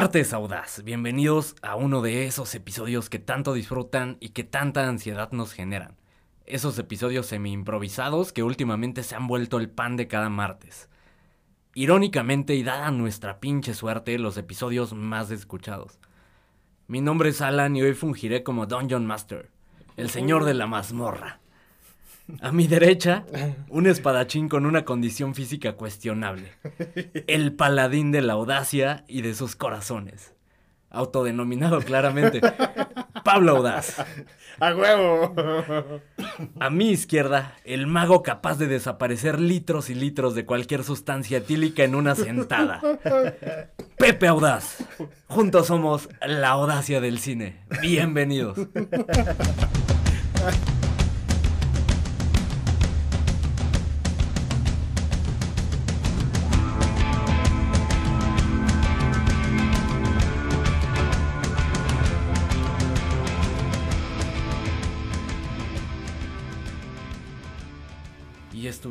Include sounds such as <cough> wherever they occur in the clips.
Martes Audaz, bienvenidos a uno de esos episodios que tanto disfrutan y que tanta ansiedad nos generan. Esos episodios semi-improvisados que últimamente se han vuelto el pan de cada martes. Irónicamente y dada nuestra pinche suerte, los episodios más escuchados. Mi nombre es Alan y hoy fungiré como Dungeon Master, el señor de la mazmorra. A mi derecha, <laughs> un espadachín con una condición física cuestionable. El paladín de la audacia y de sus corazones. Autodenominado claramente Pablo Audaz. <laughs> ¡A huevo! A mi izquierda, el mago capaz de desaparecer litros y litros de cualquier sustancia etílica en una sentada. Pepe Audaz. Juntos somos la audacia del cine. Bienvenidos. <laughs>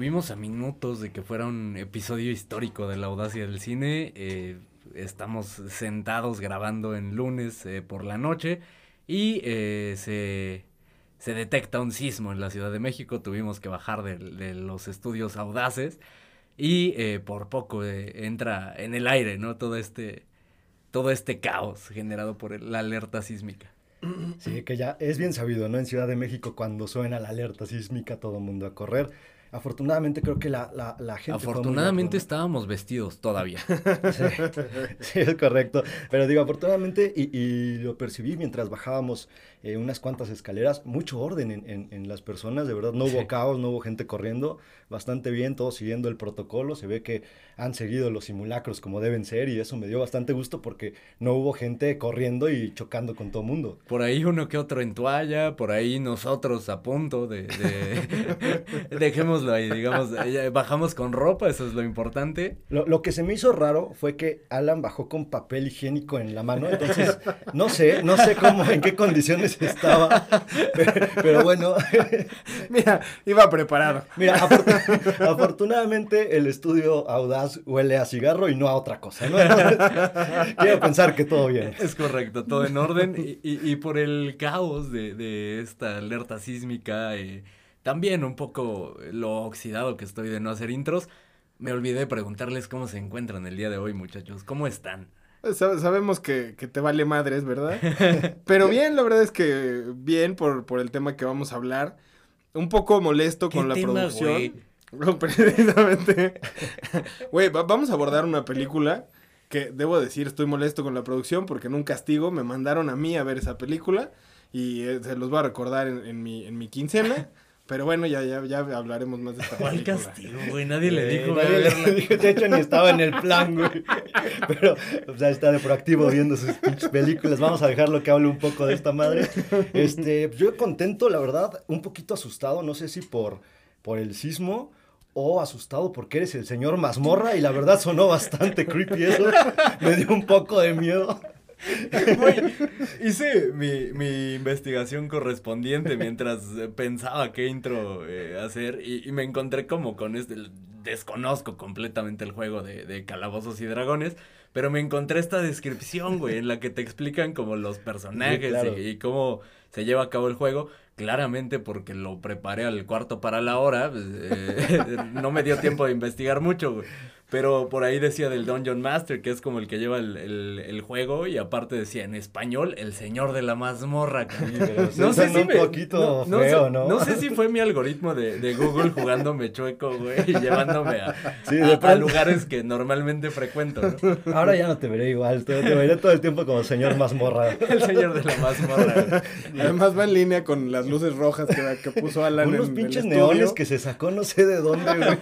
estuvimos a minutos de que fuera un episodio histórico de la audacia del cine. Eh, estamos sentados grabando en lunes eh, por la noche y eh, se, se detecta un sismo en la Ciudad de México. Tuvimos que bajar de, de los estudios audaces y eh, por poco entra en el aire, ¿no? Todo este, todo este caos generado por la alerta sísmica. Sí, que ya es bien sabido, ¿no? En Ciudad de México, cuando suena la alerta sísmica, todo el mundo a correr. Afortunadamente, creo que la, la, la gente. Afortunadamente afortunada. estábamos vestidos todavía. Sí, sí, es correcto. Pero digo, afortunadamente, y, y lo percibí mientras bajábamos eh, unas cuantas escaleras, mucho orden en, en- en las personas, de verdad, no hubo Sí. caos, no hubo gente corriendo, bastante bien, todos siguiendo el protocolo, se ve que han seguido los simulacros como deben ser y eso me dio bastante gusto porque no hubo gente corriendo y chocando con todo mundo. Por ahí uno que otro en toalla, por ahí nosotros a punto de... de- <laughs> Dejémoslo ahí, digamos, bajamos con ropa, eso es lo importante. Lo, lo que se me hizo raro fue que Alan bajó con papel higiénico en la mano, entonces no sé, no sé cómo, en qué condiciones estaba, pero, <laughs> pero bueno, <laughs> Mira, iba preparado. mira, afortu- afortunadamente el estudio Audaz huele a cigarro y no a otra cosa, ¿no? <laughs> Quiero pensar que todo bien. Es correcto, todo en orden. Y, y- y por el caos de, de esta alerta sísmica, eh, también un poco lo oxidado que estoy de no hacer intros, me olvidé preguntarles cómo se encuentran el día de hoy, muchachos. ¿Cómo están? Sab- sabemos que, que te vale madres, ¿verdad? <laughs> Pero bien, la verdad es que bien por, por el tema que vamos a hablar. Un poco molesto con la tema, producción. güey? <laughs> No, precisamente. Güey, va- vamos a abordar una película que debo decir, estoy molesto con la producción porque en un castigo me mandaron a mí a ver esa película y eh, se los voy a recordar en, en mi, en mi quincena. Pero bueno, ya, ya, ya hablaremos más de esta <laughs> ¿Cuál película. castigo, güey? Nadie le Eh, dijo. le dijo, de hecho ni estaba en el plan, güey. <laughs> Pero, o sea, está de proactivo viendo sus películas. Vamos a dejarlo que hable un poco de esta madre. Este, yo contento, la verdad, un poquito asustado, no sé si por, por el sismo o asustado porque eres el señor mazmorra y la verdad sonó bastante creepy eso. <laughs> Me dio un poco de miedo. Güey, hice mi, mi investigación correspondiente mientras pensaba qué intro eh, hacer y, y me encontré como con este, desconozco completamente el juego de, de calabozos y dragones, pero me encontré esta descripción, güey, en la que te explican como los personajes Sí, claro. y, y cómo se lleva a cabo el juego. Claramente porque lo preparé al cuarto para la hora, pues, eh, <laughs> no me dio tiempo de investigar mucho, güey. Pero por ahí decía del Dungeon Master, que es como el que lleva el, el- el juego, y aparte decía en español, el señor de la mazmorra. <laughs> no sé si un me- poquito no, feo, sé, ¿no? no sé si fue mi algoritmo de, de Google jugándome chueco, güey, y llevándome a, Sí, a- a lugares que normalmente frecuento, ¿no? Ahora ya no te veré igual, te, te veré todo el tiempo como señor mazmorra. <laughs> El señor de la mazmorra. güey. <laughs> Además va en línea con las luces rojas que, que puso Alan Unos en pinches el estudio. neones que se sacó no sé de dónde, güey.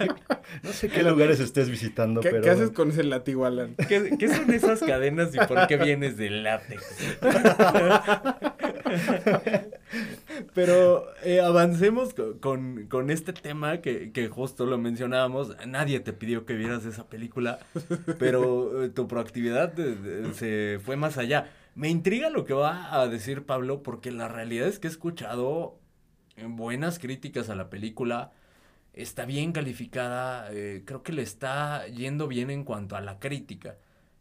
No sé qué lugares estés visitando, ¿Qué, pero... qué haces con ese látigo, Alan? ¿Qué, qué son esas cadenas y por qué vienes de látex? <laughs> Pero eh, avancemos co- con, con este tema que, que justo lo mencionábamos. Nadie te pidió que vieras esa película, pero eh, tu proactividad eh, se fue más allá. Me intriga lo que va a decir Pablo, porque la realidad es que he escuchado buenas críticas a la película. Está bien calificada, eh, creo que le está yendo bien en cuanto a la crítica.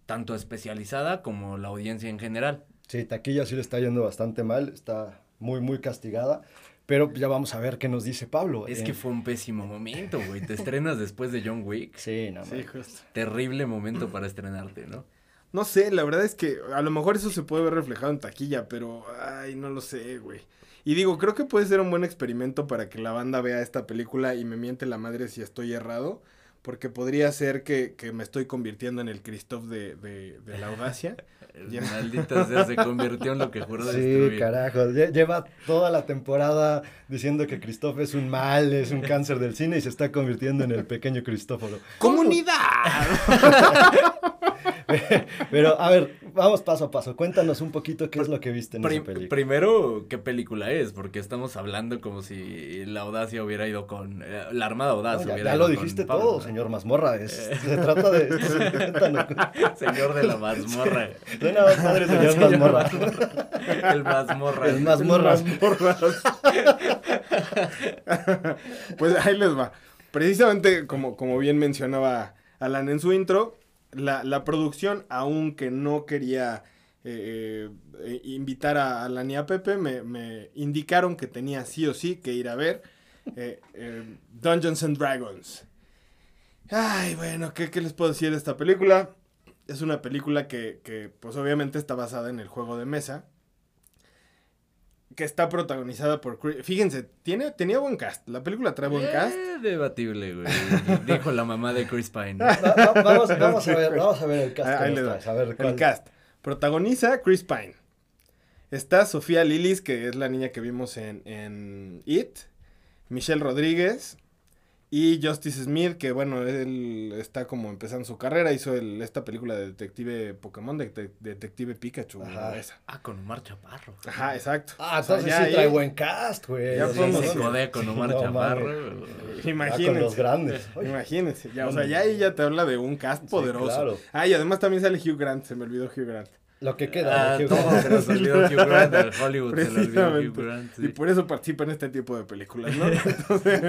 tanto especializada como la audiencia en general. Sí, taquilla sí le está yendo bastante mal, está muy, muy castigada. Pero ya vamos a ver qué nos dice Pablo. Es Eh, que fue un pésimo momento, güey. Te estrenas después de John Wick. <laughs> Sí, no, Sí, man. justo. Terrible momento para estrenarte, ¿no? No sé, la verdad es que a lo mejor eso se puede ver reflejado en taquilla, pero ay, no lo sé, güey. Y digo, creo que puede ser un buen experimento para que la banda vea esta película y me miente la madre si estoy errado, porque podría ser que, que me estoy convirtiendo en el Christoph de, de, de la audacia. <laughs> Ya. Maldita sea, se convirtió en lo que juró Sí, destruir. carajo. lle- Lleva toda la temporada diciendo que Christoph es un mal, es un cáncer del cine y se está convirtiendo en el pequeño Cristóforo. ¡Comunidad! <laughs> <laughs> <laughs> Pero, a ver, vamos paso a paso. Cuéntanos un poquito qué es lo que viste en Prim- esa película. primero, ¿qué película es? Porque estamos hablando como si la audacia hubiera ido con... eh, la Armada No, Audaz ya, hubiera ya ido lo dijiste todo, señor Mazmorra. es- <laughs> se trata de... <laughs> cuéntanos. Señor de la mazmorra. Suena más padre, señor Señor Mazmorra. El mazmorra. El Mazmorra. Pues ahí les va. Precisamente como, como bien mencionaba Alan en su intro, la, la producción, aunque no quería eh, eh, invitar a Alan y a Pepe, me, me indicaron que tenía sí o sí que ir a ver eh, eh, Dungeons and Dragons. Ay, bueno, ¿qué, qué les puedo decir de esta película? Es una película que, que, pues obviamente está basada en el juego de mesa que está protagonizada por Chris- Fíjense, tiene, tenía buen cast. La película trae buen cast. Eh, debatible, güey. <laughs> Dijo la mamá de Chris Pine. Va- va- vamos, <laughs> vamos a ver, vamos a ver el cast. Ah, ahí A ver, El cast. Protagoniza Chris Pine. Está Sofía Lillis, que es la niña que vimos en, en It. Michelle Rodríguez. Y Justice Smith, que bueno, él está como empezando su carrera. Hizo el- esta película de Detective Pokémon, de, de- Detective Pikachu. Ajá. ¿no? Esa. Ah, con Omar Chaparro. Ajá, exacto. Ah, O sea, entonces ya sí trae buen cast, güey. Ya O podemos- no, codea con Omar no, Chaparro. Ya con los grandes. Oye, <laughs> Imagínense, ya, o sea, ya ahí ya te habla de un cast Sí, poderoso. claro. Ah, y además también sale Hugh Grant, se me olvidó Hugh Grant. Lo que queda. Ah, de Hugh todo Grant. se olvidó Hugh Grant. al Hollywood se. Hugh Grant. Y por eso participa en este tipo de películas, ¿no? <laughs> Entonces,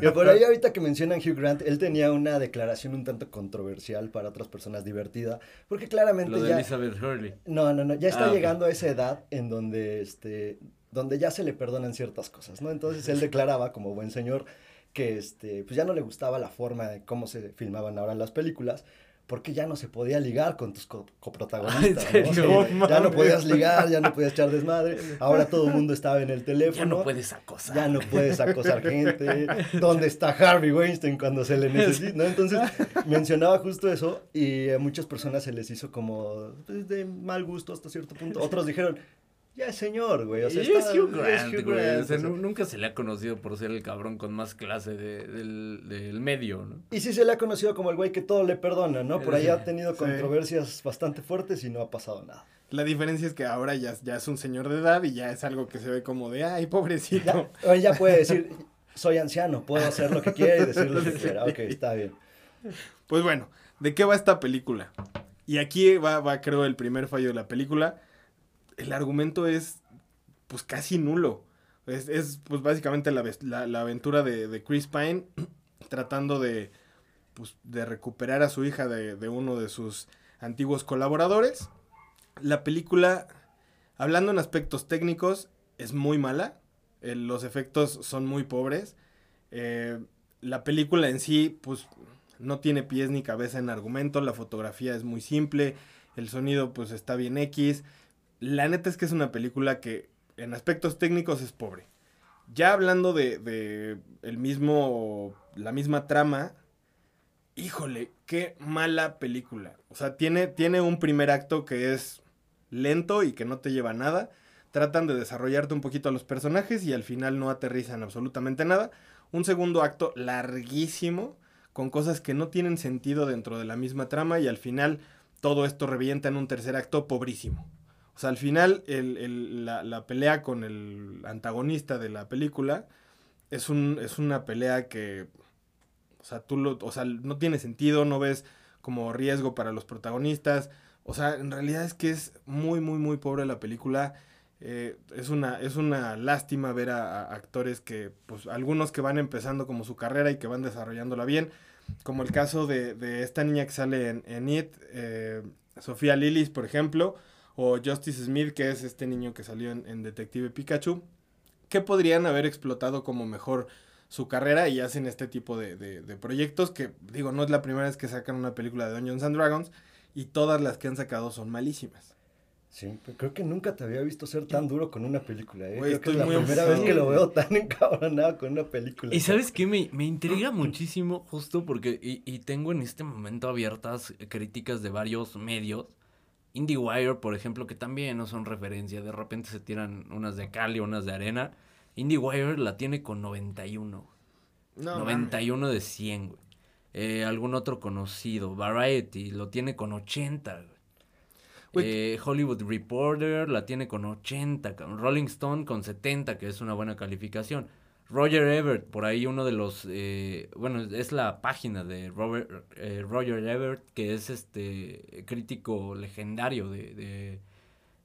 Que por ahí ahorita que mencionan Hugh Grant, él tenía una declaración un tanto controversial para otras personas divertida, porque claramente Lo de ya... Elizabeth Hurley. No, no, no, ya está Ah, llegando a esa edad en donde, este, donde ya se le perdonan ciertas cosas, ¿no? Entonces él <laughs> declaraba como buen señor que, este, pues ya no le gustaba la forma de cómo se filmaban ahora las películas, porque ya no se podía ligar con tus co- coprotagonistas, Ay, ¿en ¿no? serio? Sí, No ya no podías ligar, ya no podías echar desmadre, ahora todo el mundo estaba en el teléfono. Ya no puedes acosar. Ya no puedes acosar gente. ¿Dónde está Harvey Weinstein cuando se le necesita? ¿no? Entonces mencionaba justo eso y a muchas personas se les hizo como pues, de mal gusto hasta cierto punto. Otros dijeron, ya es señor, güey. O sea, y está- es Hugh Grant, Hugh güey. Grant, O sea, o sea. nu- nunca se le ha conocido por ser el cabrón con más clase de- del, del medio, ¿no? Y sí se le ha conocido como el güey que todo le perdona, ¿no? Por ahí ha tenido Sí. controversias bastante fuertes y no ha pasado nada. la diferencia es que ahora ya, ya es un señor de edad y ya es algo que se ve como de, ay, pobrecito. Ya, ya puede decir, <laughs> soy anciano, puedo hacer lo que quiera y decir lo que quiera. Ok, está bien. Pues bueno, ¿de qué va esta película? Y aquí va, va, creo, el primer fallo de la película. El argumento es, pues, casi nulo. Es, es pues, básicamente la, la- la aventura de, de Chris Pine <clears throat> tratando de, pues, de recuperar a su hija de, de uno de sus antiguos colaboradores. La película, hablando en aspectos técnicos, es muy mala. Eh, los efectos son muy pobres. Eh, la película en sí, pues, no tiene pies ni cabeza en argumento. La fotografía es muy simple. El sonido, pues, está bien X. La neta es que es una película que en aspectos técnicos es pobre. Ya hablando de, de el mismo, la misma trama, híjole, qué mala película. O sea, tiene, tiene un primer acto que es lento y que no te lleva a nada. Tratan de desarrollarte un poquito a los personajes y al final no aterrizan absolutamente nada. Un segundo acto larguísimo, con cosas que no tienen sentido dentro de la misma trama y al final todo esto revienta en un tercer acto pobrísimo. O sea, al final el- el- la, la pelea con el antagonista de la película es, un, es una pelea que, o sea, tú lo, o sea, no tiene sentido, no ves como riesgo para los protagonistas. O sea, en realidad es que es muy, muy, muy pobre la película. Eh, es, una, es una lástima ver a, actores que, pues, algunos que van empezando como su carrera y que van desarrollándola bien. como el caso de, de esta niña que sale en, en It, eh, Sofía Lillis, por ejemplo, o Justice Smith, que es este niño que salió en, en Detective Pikachu, que podrían haber explotado como mejor su carrera y hacen este tipo de, de, de, proyectos que, digo, no es la primera vez que sacan una película de Dungeons and Dragons y todas las que han sacado son malísimas. Sí, pero creo que nunca te había visto ser tan duro con una película, ¿eh? Creo que es la muy primera vez que lo veo tan <laughs> encabronado con una película. Y sabes qué, me, me intriga muchísimo justo porque, y, y tengo en este momento abiertas críticas de varios medios. IndieWire, por ejemplo, que también no son referencia, de repente se tiran unas de Cali, unas de arena. IndieWire la tiene con 91. No, 91 de 100, güey. Eh, algún otro conocido, Variety, lo tiene con 80, güey. Güey. Eh, Hollywood Reporter la tiene con 80, cabrón. Rolling Stone con 70, que es una buena calificación. Roger Ebert, por ahí uno de los, eh, bueno, es la página de Robert, eh, Roger Ebert, que es este crítico legendario de, de,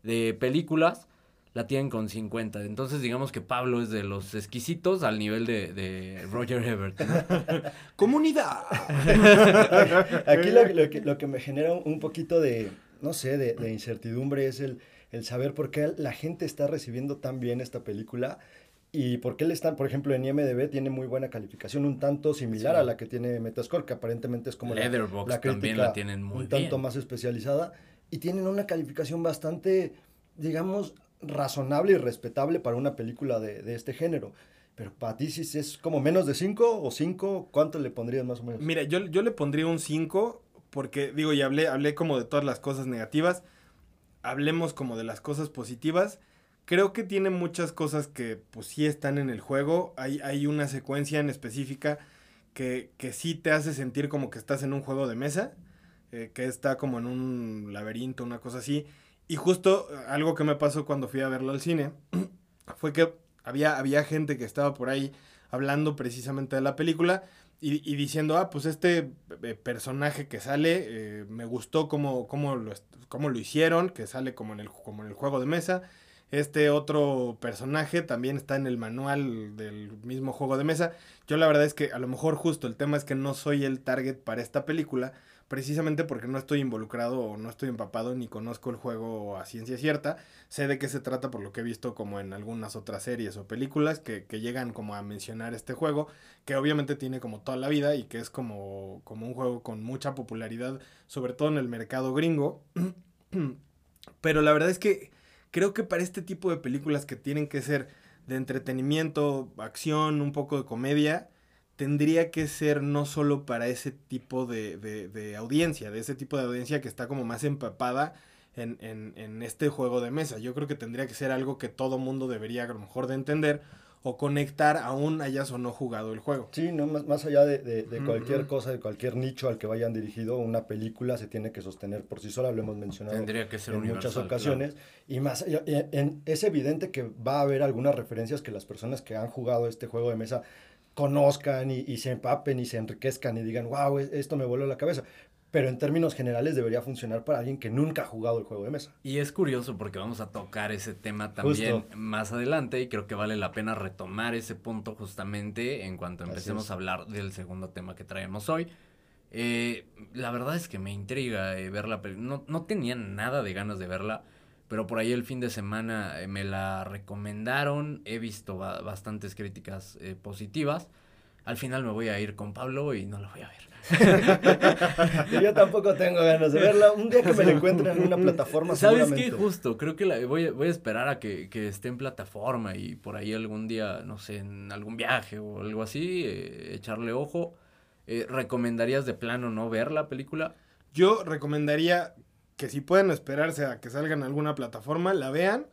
de películas, la tienen con 50. Entonces digamos que Pablo es de los exquisitos al nivel de, de Roger Ebert. ¿no? <laughs> ¡Comunidad! <laughs> Aquí lo, lo que, lo que me genera un poquito de, no sé, de, de incertidumbre es el, el saber por qué la gente está recibiendo tan bien esta película y por qué le están, por ejemplo, en IMDB tiene muy buena calificación, un tanto similar Sí. a la que tiene Metascore, que aparentemente es como la, Letterboxd la también crítica la tienen muy un tanto bien. más especializada y tienen una calificación bastante, digamos, razonable y respetable para una película de, de este género. Pero para ti, si es como menos de 5 o 5, ¿cuánto le pondrías más o menos? Mira, yo, yo le pondría un 5 porque, digo, y hablé, hablé como de todas las cosas negativas. Hablemos como de las cosas positivas. Creo que tiene muchas cosas que pues sí están en el juego. Hay, hay una secuencia en específica que, que sí te hace sentir como que estás en un juego de mesa. eh, que está como en un laberinto, una cosa así. Y justo eh, algo que me pasó cuando fui a verlo al cine <clears throat> fue que había, había gente que estaba por ahí hablando precisamente de la película y, y diciendo, ah, pues este eh, personaje que sale, eh, me gustó cómo, cómo, lo, cómo lo hicieron, que sale como en, el, como en el juego de mesa. Este otro personaje también está en el manual del mismo juego de mesa. Yo la verdad es que a lo mejor justo el tema es que no soy el target para esta película, precisamente porque no estoy involucrado o no estoy empapado ni conozco el juego a ciencia cierta. Sé de qué se trata por lo que he visto como en algunas otras series o películas que, que llegan como a mencionar este juego, que obviamente tiene como toda la vida y que es como, como un juego con mucha popularidad, sobre todo en el mercado gringo. <clears throat> Pero la verdad es que creo que para este tipo de películas que tienen que ser de entretenimiento, acción, un poco de comedia, tendría que ser no solo para ese tipo de, audiencia, de ese tipo de audiencia que está como más empapada en, en- en este juego de mesa. Yo creo que tendría que ser algo que todo mundo debería a lo mejor de entender o conectar aún hayas o no jugado el juego. Sí, no, más, más allá de, de- cualquier cosa, de cualquier nicho al que vayan dirigido, una película se tiene que sostener por sí sola, lo hemos mencionado Tendría que ser en muchas ocasiones. Y más allá, en- en- es evidente que va a haber algunas referencias que las personas que han jugado este juego de mesa conozcan y, y se empapen y se enriquezcan y digan, wow, esto me voló la cabeza. Pero en términos generales debería funcionar para alguien que nunca ha jugado el juego de mesa. Y es curioso porque vamos a tocar ese tema también Justo. más adelante y creo que vale la pena retomar ese punto justamente en cuanto empecemos a hablar del segundo tema que traemos hoy. Eh, la verdad es que me intriga eh, ver la película. No, no tenía nada de ganas de verla, pero por ahí el fin de semana eh, me la recomendaron. He visto ba- bastantes críticas eh, positivas. Al final me voy a ir con Pablo y no la voy a ver. <laughs> Yo tampoco tengo ganas de verla. Un día que me la encuentre en una plataforma, ¿Sabes qué? seguramente. Justo, creo que la, voy, a, voy a esperar a que, que esté en plataforma y por ahí algún día, no sé, en algún viaje o algo así, eh, echarle ojo. Eh, ¿Recomendarías de plano no ver la película? Yo recomendaría que si pueden esperarse a que salga en alguna plataforma, la vean.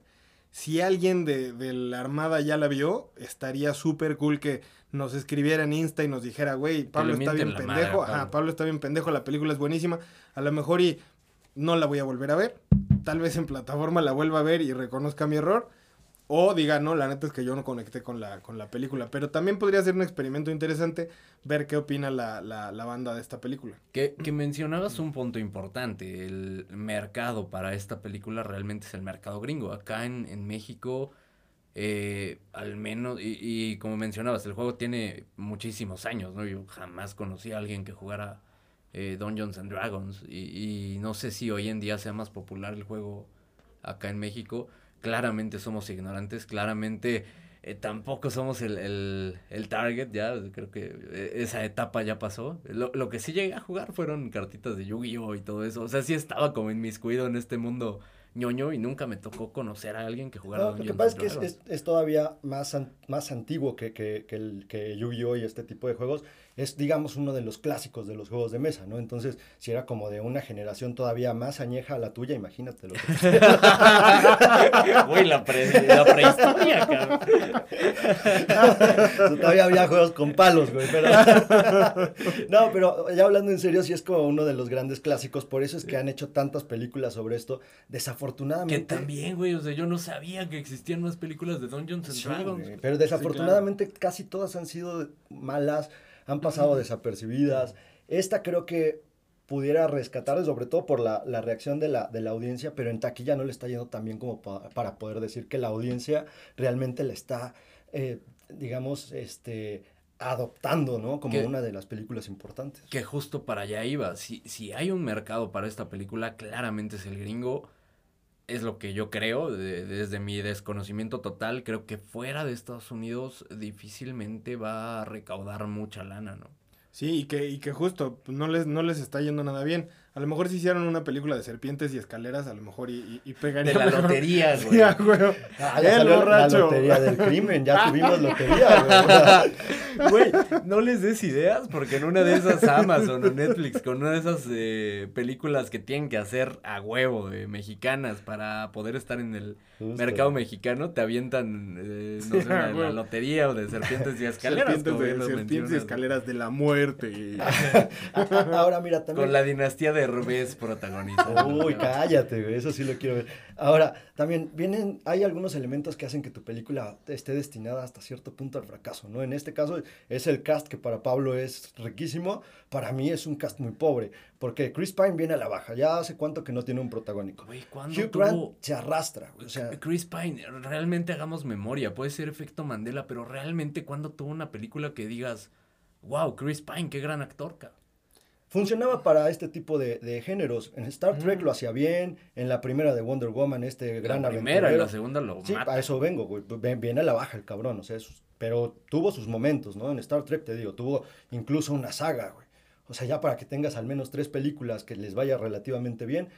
Si alguien de, de la Armada ya la vio, estaría súper cool que nos escribiera en Insta y nos dijera, güey, Pablo está bien madre pendejo. Pablo. Ajá, Pablo está bien pendejo, la película es buenísima. A lo mejor y no la voy a volver a ver. Tal vez en plataforma la vuelva a ver y reconozca mi error. O diga, no, la neta es que yo no conecté con la, con la película. Pero también podría ser un experimento interesante ver qué opina la, la, la banda de esta película. Que, que mencionabas un punto importante, el mercado para esta película realmente es el mercado gringo. Acá en, en México eh, al menos, y, y, como mencionabas, el juego tiene muchísimos años, ¿no? Yo jamás conocí a alguien que jugara eh, Dungeons Dragons y, y, no sé si hoy en día sea más popular el juego acá en México. Claramente somos ignorantes, claramente eh, tampoco somos el, el, el, target, ya creo que eh, esa etapa ya pasó. Lo, lo, que sí llegué a jugar fueron cartitas de Yu-Gi-Oh! y todo eso. O sea, sí estaba como inmiscuido en este mundo ñoño y nunca me tocó conocer a alguien que jugara no, Lo que pasa es que es, es, es, todavía más, an, más antiguo que, que, que, el, que Yu-Gi-Oh! y este tipo de juegos. Es, digamos, uno de los clásicos de los juegos de mesa, ¿no? Entonces, si era como de una generación todavía más añeja a la tuya, imagínate lo que... <laughs> Uy, la, pre, la prehistoria, cabrón. <laughs> todavía había juegos con palos, güey, pero... <laughs> no, pero ya hablando en serio, sí es como uno de los grandes clásicos, por eso es que han hecho tantas películas sobre esto. Desafortunadamente... Que también, güey, o sea, yo no sabía que existían más películas de Dungeons and Sí, Dragons. güey, pero desafortunadamente sí, claro. casi todas han sido malas, han pasado desapercibidas. Esta creo que pudiera rescatar, sobre todo por la, la reacción de la, de la, audiencia, pero en taquilla no le está yendo tan bien como pa, para poder decir que la audiencia realmente la está, eh, digamos, este, adoptando, ¿no? Como que, una de las películas importantes. Que justo para allá iba. Si, si hay un mercado para esta película, claramente es el gringo. Es lo que yo creo, de, desde mi desconocimiento total, creo que fuera de Estados Unidos difícilmente va a recaudar mucha lana, ¿no? Sí, y que, y que justo no les, no les está yendo nada bien. A lo mejor si hicieron una película de serpientes y escaleras, a lo mejor y, y, y pegaría. De la mejor. lotería, <laughs> güey. Ya, güey. Ah, ya El salió borracho. La lotería del crimen, ya tuvimos lotería, güey. <laughs> Güey, no les des ideas porque en una de esas Amazon o Netflix, con una de esas eh, películas que tienen que hacer a huevo, eh, mexicanas, para poder estar en el Justo. mercado mexicano, te avientan, eh, no sé, Sí, la, güey. la lotería o de serpientes y escaleras. Serpientes, de, serpientes y escaleras de la muerte. <laughs> Ahora mira, también... Con la dinastía de Herbés protagonizando. Uy, cállate, güey, eso sí lo quiero ver. Ahora, también vienen, hay algunos elementos que hacen que tu película esté destinada hasta cierto punto al fracaso, ¿no? En este caso es el cast que para Pablo es riquísimo, para mí es un cast muy pobre, porque Chris Pine viene a la baja, ya hace cuánto que no tiene un protagónico. Güey, ¿cuándo Hugh Grant se arrastra, güey, o sea, Chris Pine, realmente hagamos memoria, puede ser efecto Mandela, pero realmente cuando tuvo una película que digas, wow, Chris Pine, qué gran actor, cabrón. Funcionaba para este tipo de, de géneros. En Star Trek Mm. lo hacía bien, en la primera de Wonder Woman, este gran la primera y la segunda lo Sí, mata. a eso vengo, güey. Ven- Viene a la baja el cabrón, o sea, pero tuvo sus momentos, ¿no? En Star Trek, te digo, tuvo incluso una saga, güey. O sea, ya para que tengas al menos tres películas que les vaya relativamente bien,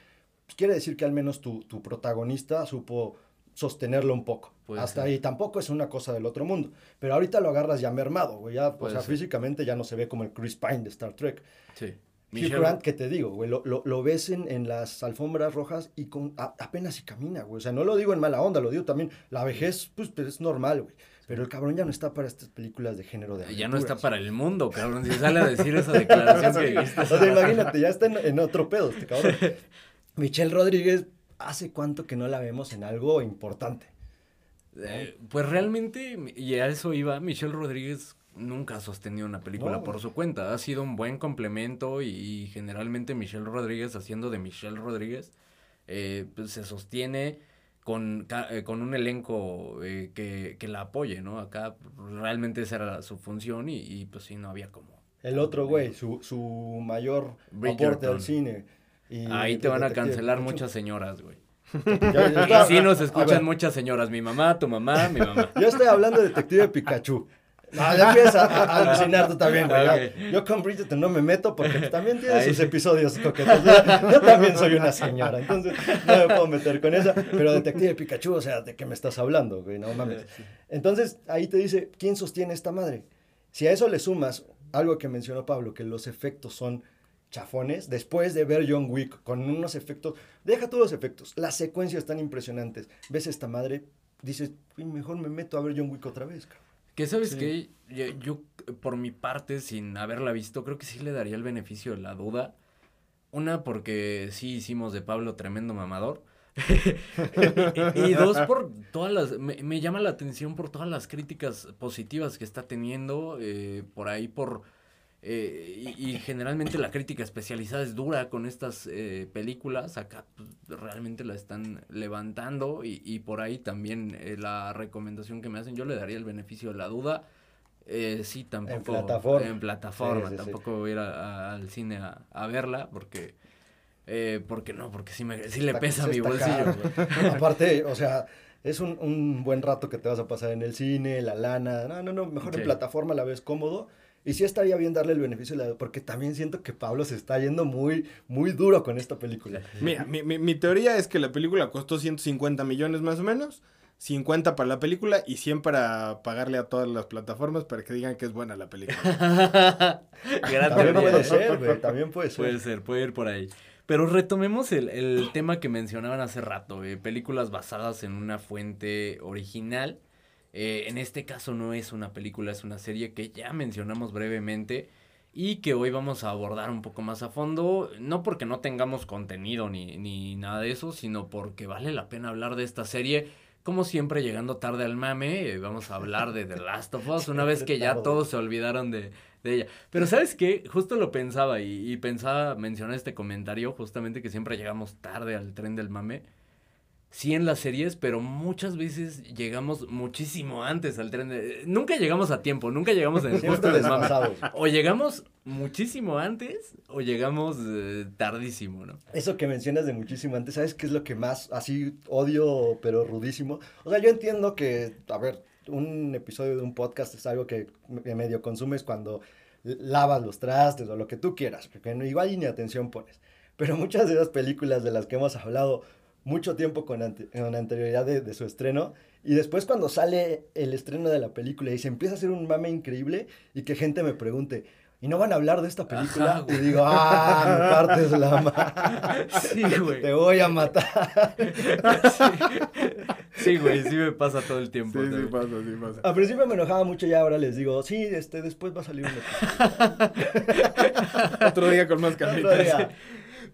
pues quiere decir que al menos tu, tu protagonista supo sostenerlo un poco. Puede Hasta ser. ahí tampoco es una cosa del otro mundo. Pero ahorita lo agarras ya mermado, güey. Ya, o sea, ser. físicamente ya no se ve como el Chris Pine de Star Trek. Sí. Hugh Michelle- Grant, que te digo, güey, lo, lo, lo ves en, en las alfombras rojas y con, a- apenas si camina, güey. O sea, no lo digo en mala onda, lo digo también. La vejez, pues, pues, es normal, güey. Pero el cabrón ya no está para estas películas de género de Ya no está para el mundo, cabrón. Si sale a decir esa declaración que. <laughs> O sea, imagínate, ya está en, en otro pedo este cabrón. <laughs> Michelle Rodríguez, ¿hace cuánto que no la vemos en algo importante? Eh, pues realmente, y a eso iba, Michelle Rodríguez nunca ha sostenido una película No, por su cuenta. Ha sido un buen complemento y, y generalmente Michelle Rodríguez, haciendo de Michelle Rodríguez, eh, pues se sostiene con, eh, con un elenco eh, que, que la apoye, ¿no? Acá realmente esa era su función y, y, pues sí, no había como... El otro güey, su, su mayor aporte al cine. Y- Ahí te van a cancelar muchas señoras, güey. Ya- ya Y está- sí nos escuchan muchas señoras, mi mamá, tu mamá, mi mamá. Yo estoy hablando de Detective Pikachu. No, ya empieza a, a <laughs> alucinar tú también, güey. Yo con Bridgerton no me meto porque <laughs> también tiene Ahí sus episodios coquetos. Yo, yo también soy una señora, entonces no me puedo meter con esa. Pero Detective Pikachu, o sea, ¿de qué me estás hablando, güey? No mames. Entonces, ahí te dice, ¿quién sostiene esta madre? Si a eso le sumas algo que mencionó Pablo, que los efectos son chafones, después de ver John Wick con unos efectos, deja todos los efectos, las secuencias están impresionantes, ves esta madre, dices, "Uy, mejor me meto a ver John Wick otra vez, cabrón. Que sabes Sí. que yo, yo, por mi parte, sin haberla visto, creo que sí le daría el beneficio de la duda. Una, porque sí hicimos de Pablo tremendo mamador. <laughs> y, y dos, por todas las. Me, me llama la atención por todas las críticas positivas que está teniendo. eh, por ahí, por Eh, y, generalmente la crítica especializada es dura con estas eh, películas. Acá pues, realmente la están levantando y, y por ahí también eh, la recomendación que me hacen, yo le daría el beneficio de la duda. sí, tampoco. En plataforma. En plataforma. tampoco voy a ir al cine a, verla porque... porque no, porque sí, me, sí le pesa mi bolsillo. <laughs> Aparte, o sea, es un, un, buen rato que te vas a pasar en el cine, la lana. No, no, no, mejor en plataforma la ves cómodo y sí estaría bien darle el beneficio de la porque también siento que Pablo se está yendo muy, muy duro con esta película. <laughs> Mira, mi, mi, mi teoría es que la película costó 150 millones más o menos. 50 para la película y 100 para pagarle a todas las plataformas para que digan que es buena la película. <laughs> también puede ser, güey, también puede ser. Puede ser, puede ir por ahí. Pero retomemos el, el tema que mencionaban hace rato, eh, películas basadas en una fuente original eh, en este caso no es una película, es una serie que ya mencionamos brevemente y que hoy vamos a abordar un poco más a fondo, no porque no tengamos contenido ni, ni nada de eso, sino porque vale la pena hablar de esta serie. Como siempre, llegando tarde al mame, eh, vamos a hablar de The Last of Us, una vez que ya todos se olvidaron de, de ella. Pero ¿sabes qué? Justo lo pensaba y, y pensaba mencionar este comentario, justamente que siempre llegamos tarde al tren del mame sí en las series, pero muchas veces llegamos muchísimo antes al tren. De... Nunca llegamos a tiempo, nunca llegamos en el justo O llegamos muchísimo antes o llegamos eh, tardísimo, ¿no? Eso que mencionas de muchísimo antes, ¿sabes qué es lo que más así odio, pero rudísimo? O sea, yo entiendo que, a ver, un episodio de un podcast es algo que medio consumes cuando lavas los trastes o lo que tú quieras, porque igual ni atención pones. Pero muchas de las películas de las que hemos hablado mucho tiempo con, anterioridad de, su estreno. Y después cuando sale el estreno de la película y se empieza a hacer un mame increíble y que gente me pregunte, ¿y no van a hablar de esta película? y digo, ah, me partes la mano. <laughs> Sí, <laughs> güey. Te voy a matar. <laughs> Sí, güey, sí. me pasa todo el tiempo. Sí, sí pasa, sí pasa. A principio me enojaba mucho y ahora les digo, sí, este, después va a salir un Otro día con más camitas.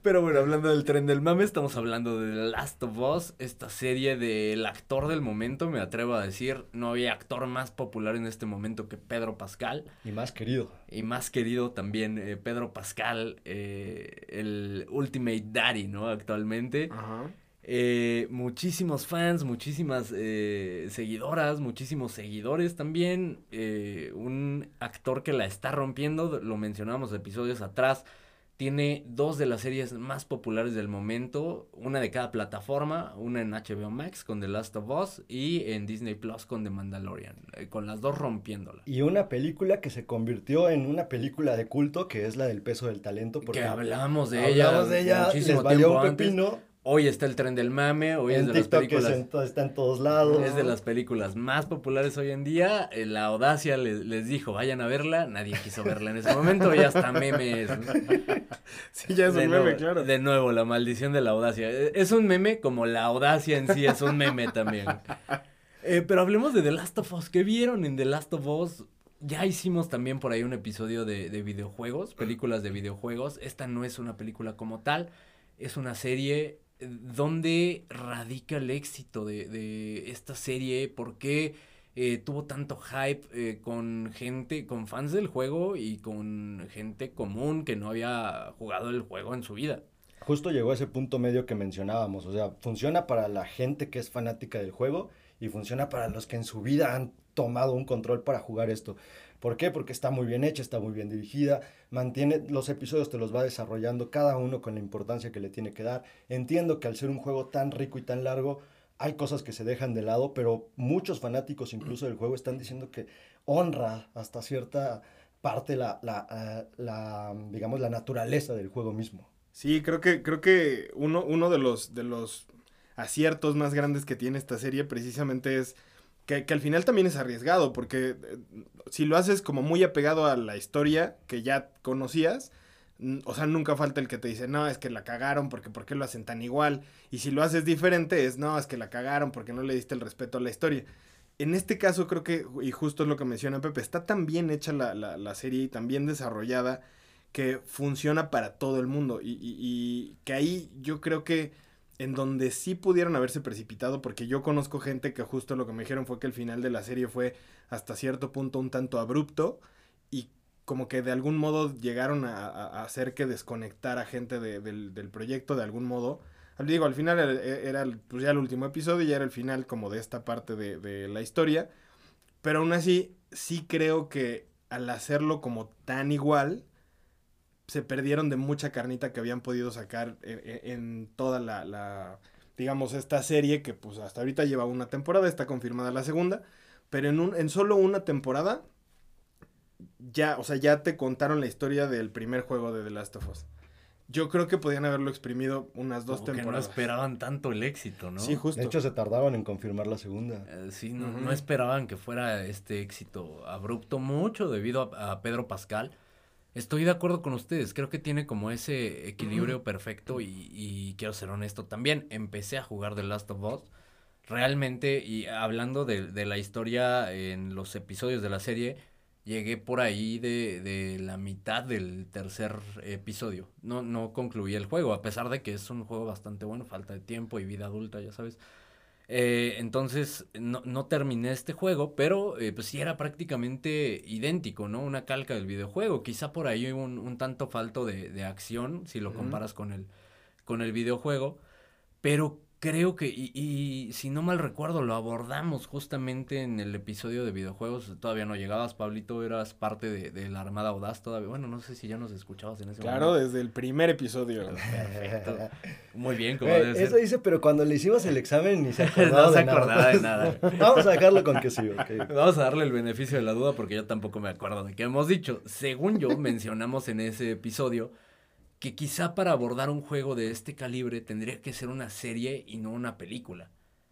Pero bueno, hablando del tren del mame, estamos hablando de The Last of Us, esta serie del actor del momento, me atrevo a decir, no había actor más popular en este momento que Pedro Pascal. Y más querido. Y más querido también eh, Pedro Pascal, eh, el Ultimate Daddy, ¿no? Actualmente. Ajá. Eh, muchísimos fans, muchísimas seguidoras, muchísimos seguidores también. un actor que la está rompiendo, lo mencionamos episodios atrás tiene dos de las series más populares del momento, una de cada plataforma, una en HBO Max con The Last of Us y en Disney Plus con The Mandalorian, eh, con las dos rompiéndola. Y una película que se convirtió en una película de culto que es la del peso del talento. Porque que hablamos de ella. de ella, muchísimo tiempo pepino. Hoy está el tren del mame, hoy es de las películas. está en todos lados. Es de las películas más populares hoy en día. Eh, la audacia les, dijo, vayan a verla. Nadie quiso verla en ese momento y hasta memes. <laughs> Sí, ya es un meme, claro. De nuevo, la maldición de la audacia. Eh, es un meme como la audacia en sí es un meme también. Eh, pero hablemos de The Last of Us. ¿Qué vieron en The Last of Us? Ya hicimos también por ahí un episodio de, de videojuegos, películas de videojuegos. Esta no es una película como tal, es una serie dónde radica el éxito de, esta serie, por qué eh, tuvo tanto hype eh, con gente, con fans del juego y con gente común que no había jugado el juego en su vida. Justo llegó a ese punto medio que mencionábamos, o sea, funciona para la gente que es fanática del juego y funciona para los que en su vida han tomado un control para jugar esto. ¿Por qué? Porque está muy bien hecha, está muy bien dirigida, mantiene los episodios, te los va desarrollando cada uno con la importancia que le tiene que dar. Entiendo que al ser un juego tan rico y tan largo, hay cosas que se dejan de lado, pero muchos fanáticos incluso del juego están diciendo que honra hasta cierta parte la, la, eh, la digamos, la naturaleza del juego mismo. Sí, creo que, creo que uno, uno de, los, de los aciertos más grandes que tiene esta serie precisamente es que, al final también es arriesgado, porque eh, si lo haces como muy apegado a la historia que ya conocías, o sea, nunca falta el que te dice, no, es que la cagaron porque ¿por qué lo hacen tan igual? Y si lo haces diferente es, no, es que la cagaron porque no le diste el respeto a la historia. En este caso creo que, y justo es lo que menciona Pepe, está tan bien hecha la, la, serie y tan bien desarrollada que funciona para todo el mundo. y que ahí yo creo que en donde sí pudieron haberse precipitado, porque yo conozco gente que justo lo que me dijeron fue que el final de la serie fue hasta cierto punto un tanto abrupto y como que de algún modo llegaron a, a hacer que desconectara gente de, del, proyecto de algún modo. Digo, al final era, pues ya el último episodio, ya era el final como de esta parte de, de la historia. Pero aún así, sí creo que al hacerlo como tan igual, se perdieron de mucha carnita que habían podido sacar en, en toda la, la, digamos, esta serie que pues hasta ahorita lleva una temporada, está confirmada la segunda, pero en, un, en solo una temporada ya, o sea, ya te contaron la historia del primer juego de The Last of Us. Yo creo que podían haberlo exprimido unas dos Como temporadas. Que no esperaban tanto el éxito, ¿no? Sí, justo. De hecho, se tardaban en confirmar la segunda. Eh, sí, no, uh -huh. no, esperaban que fuera este éxito abrupto, mucho debido a, a, Pedro Pascal. Estoy de acuerdo con ustedes, creo que tiene como ese equilibrio perfecto y, y, quiero ser honesto también. Empecé a jugar The Last of Us. Realmente, y hablando de, de la historia en los episodios de la serie, llegué por ahí de, de, la mitad del tercer episodio. No, no concluí el juego, a pesar de que es un juego bastante bueno, falta de tiempo y vida adulta, ya sabes. Eh, entonces, no, no, terminé este juego, pero eh, pues sí era prácticamente idéntico, ¿no? Una calca del videojuego. Quizá por ahí un, un tanto falto de, de, acción, si lo comparas uh -huh. con, el, con el videojuego. Pero creo que, y, y, si no mal recuerdo, lo abordamos justamente en el episodio de videojuegos. Todavía no llegabas, Pablito, eras parte de, de la Armada Audaz todavía. Bueno, no sé si ya nos escuchabas en ese claro, momento. Claro, desde el primer episodio. Perfecto. Muy bien, como eh, Eso ser. dice, pero cuando le hicimos el examen ni se <laughs> acordaba no se de nada. acordaba de nada. <laughs> Vamos a dejarlo con que sí, ok. Vamos a darle el beneficio de la duda porque yo tampoco me acuerdo de qué hemos dicho. Según yo, mencionamos en ese episodio que quizá para abordar un juego de este calibre tendría que ser una serie y no una película.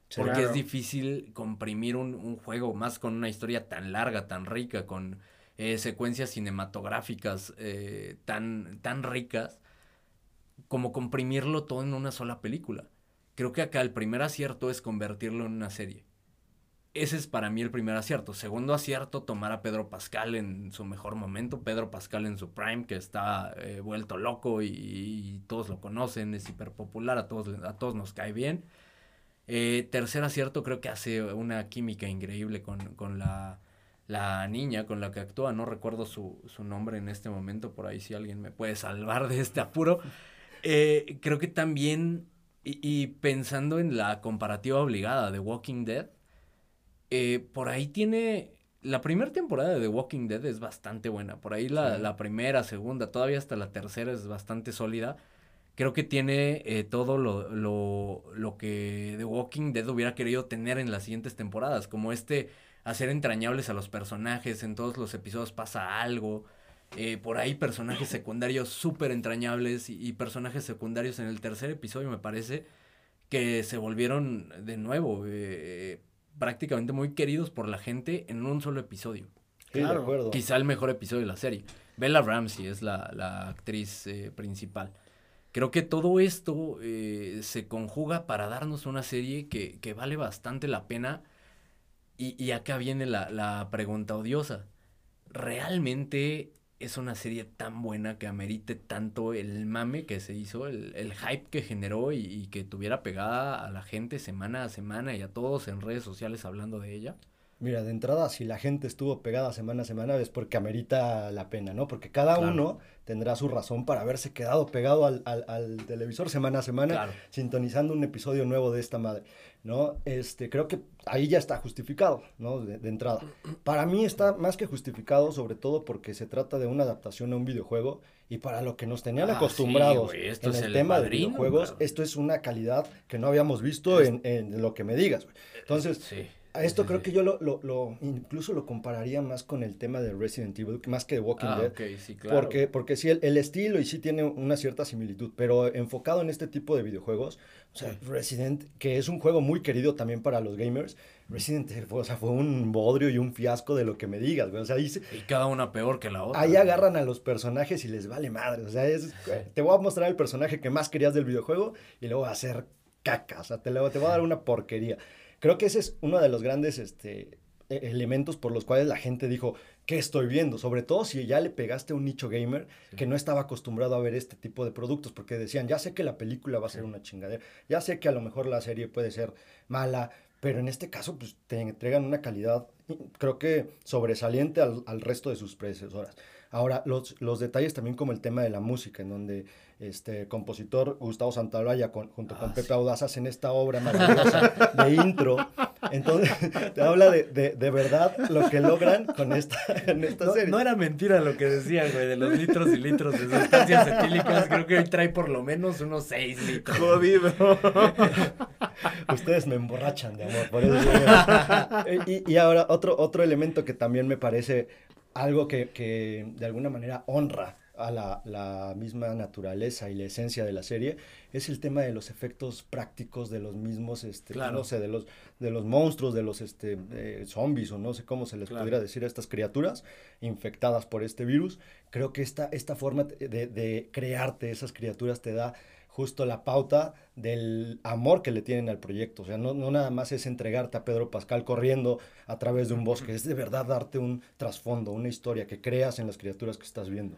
Sí, porque claro. es difícil comprimir un, un, juego más con una historia tan larga, tan rica, con eh, secuencias cinematográficas eh, tan, tan ricas, como comprimirlo todo en una sola película. Creo que acá el primer acierto es convertirlo en una serie. Ese es para mí el primer acierto. Segundo acierto, tomar a Pedro Pascal en su mejor momento. Pedro Pascal en su prime, que está eh, vuelto loco y, todos lo conocen, es hiper popular, a todos, a todos nos cae bien. Eh, tercer acierto, creo que hace una química increíble con, con la, la, niña con la que actúa. No recuerdo su, su, nombre en este momento, por ahí si alguien me puede salvar de este apuro. Eh, creo que también, y, y pensando en la comparativa obligada de Walking Dead, eh, por ahí tiene. La primera temporada de The Walking Dead es bastante buena. Por ahí la, sí. la, primera, segunda, todavía hasta la tercera es bastante sólida. Creo que tiene eh, todo lo, lo, lo, que The Walking Dead hubiera querido tener en las siguientes temporadas. Como este hacer entrañables a los personajes. En todos los episodios pasa algo. Eh, por ahí personajes secundarios súper entrañables y, y personajes secundarios en el tercer episodio me parece que se volvieron de nuevo eh, prácticamente muy queridos por la gente en un solo episodio. Sí, claro. de acuerdo. Quizá el mejor episodio de la serie. Bella Ramsey es la, la actriz eh, principal. Creo que todo esto eh, se conjuga para darnos una serie que, que vale bastante la pena. Y, y acá viene la, la, pregunta odiosa. ¿Realmente es una serie tan buena que amerite tanto el mame que se hizo, el, el hype que generó y, y, que tuviera pegada a la gente semana a semana y a todos en redes sociales hablando de ella? Mira, de entrada, si la gente estuvo pegada semana a semana es porque amerita la pena, ¿no? Porque cada claro. uno tendrá su razón para haberse quedado pegado al, al, al televisor semana a semana, claro. sintonizando un episodio nuevo de esta madre, ¿no? Este, creo que ahí ya está justificado, ¿no? De, de, entrada. Para mí está más que justificado, sobre todo porque se trata de una adaptación a un videojuego y para lo que nos tenían ah, acostumbrados sí, en el, el, tema padrino, de videojuegos, claro. esto es una calidad que no habíamos visto en, en, lo que me digas, güey. Entonces... Sí. A esto sí, creo que yo lo, lo, lo, incluso lo compararía más con el tema de Resident Evil, más que de Walking ah, Dead. Okay, sí, claro. Porque, porque sí, el, el, estilo y sí tiene una cierta similitud, pero enfocado en este tipo de videojuegos, o sea, Resident, que es un juego muy querido también para los gamers, Resident fue, o sea, fue un bodrio y un fiasco de lo que me digas, güey. O sea, ahí se, y cada una peor que la otra. Ahí agarran a los personajes y les vale madre. O sea, es, te voy a mostrar el personaje que más querías del videojuego y luego hacer caca. O sea, te, lo, te voy a dar una porquería. Creo que ese es uno de los grandes este, elementos por los cuales la gente dijo, ¿qué estoy viendo? Sobre todo si ya le pegaste a un nicho gamer sí. que no estaba acostumbrado a ver este tipo de productos, porque decían, ya sé que la película va a ser sí. una chingadera, ya sé que a lo mejor la serie puede ser mala, pero en este caso pues te entregan una calidad creo que sobresaliente al, al resto de sus predecesoras. Ahora, los, los detalles también como el tema de la música, en donde este compositor Gustavo Santaolalla con, junto con Ah, Pepe sí. Audaz hacen esta obra maravillosa de <laughs> intro. Entonces, <laughs> te habla de, de, de verdad lo que logran con esta, en esta No, serie. no era mentira lo que decían, güey, de los litros y litros de sustancias etílicas. Creo que hoy trae por lo menos unos 6 litros. Jodido. <laughs> Ustedes me emborrachan de amor, por eso y, y ahora otro, otro elemento que también me parece algo que, que de alguna manera honra a la, la misma naturaleza y la esencia de la serie es el tema de los efectos prácticos de los mismos, este, Claro. no sé, de los, de los monstruos, de los este, eh, zombies o no sé cómo se les Claro. pudiera decir a estas criaturas infectadas por este virus. Creo que esta, esta forma de, de crearte esas criaturas te da justo la pauta del amor que le tienen al proyecto. O sea, no, no nada más es entregarte a Pedro Pascal corriendo a través de un bosque, es de verdad darte un trasfondo, una historia que creas en las criaturas que estás viendo.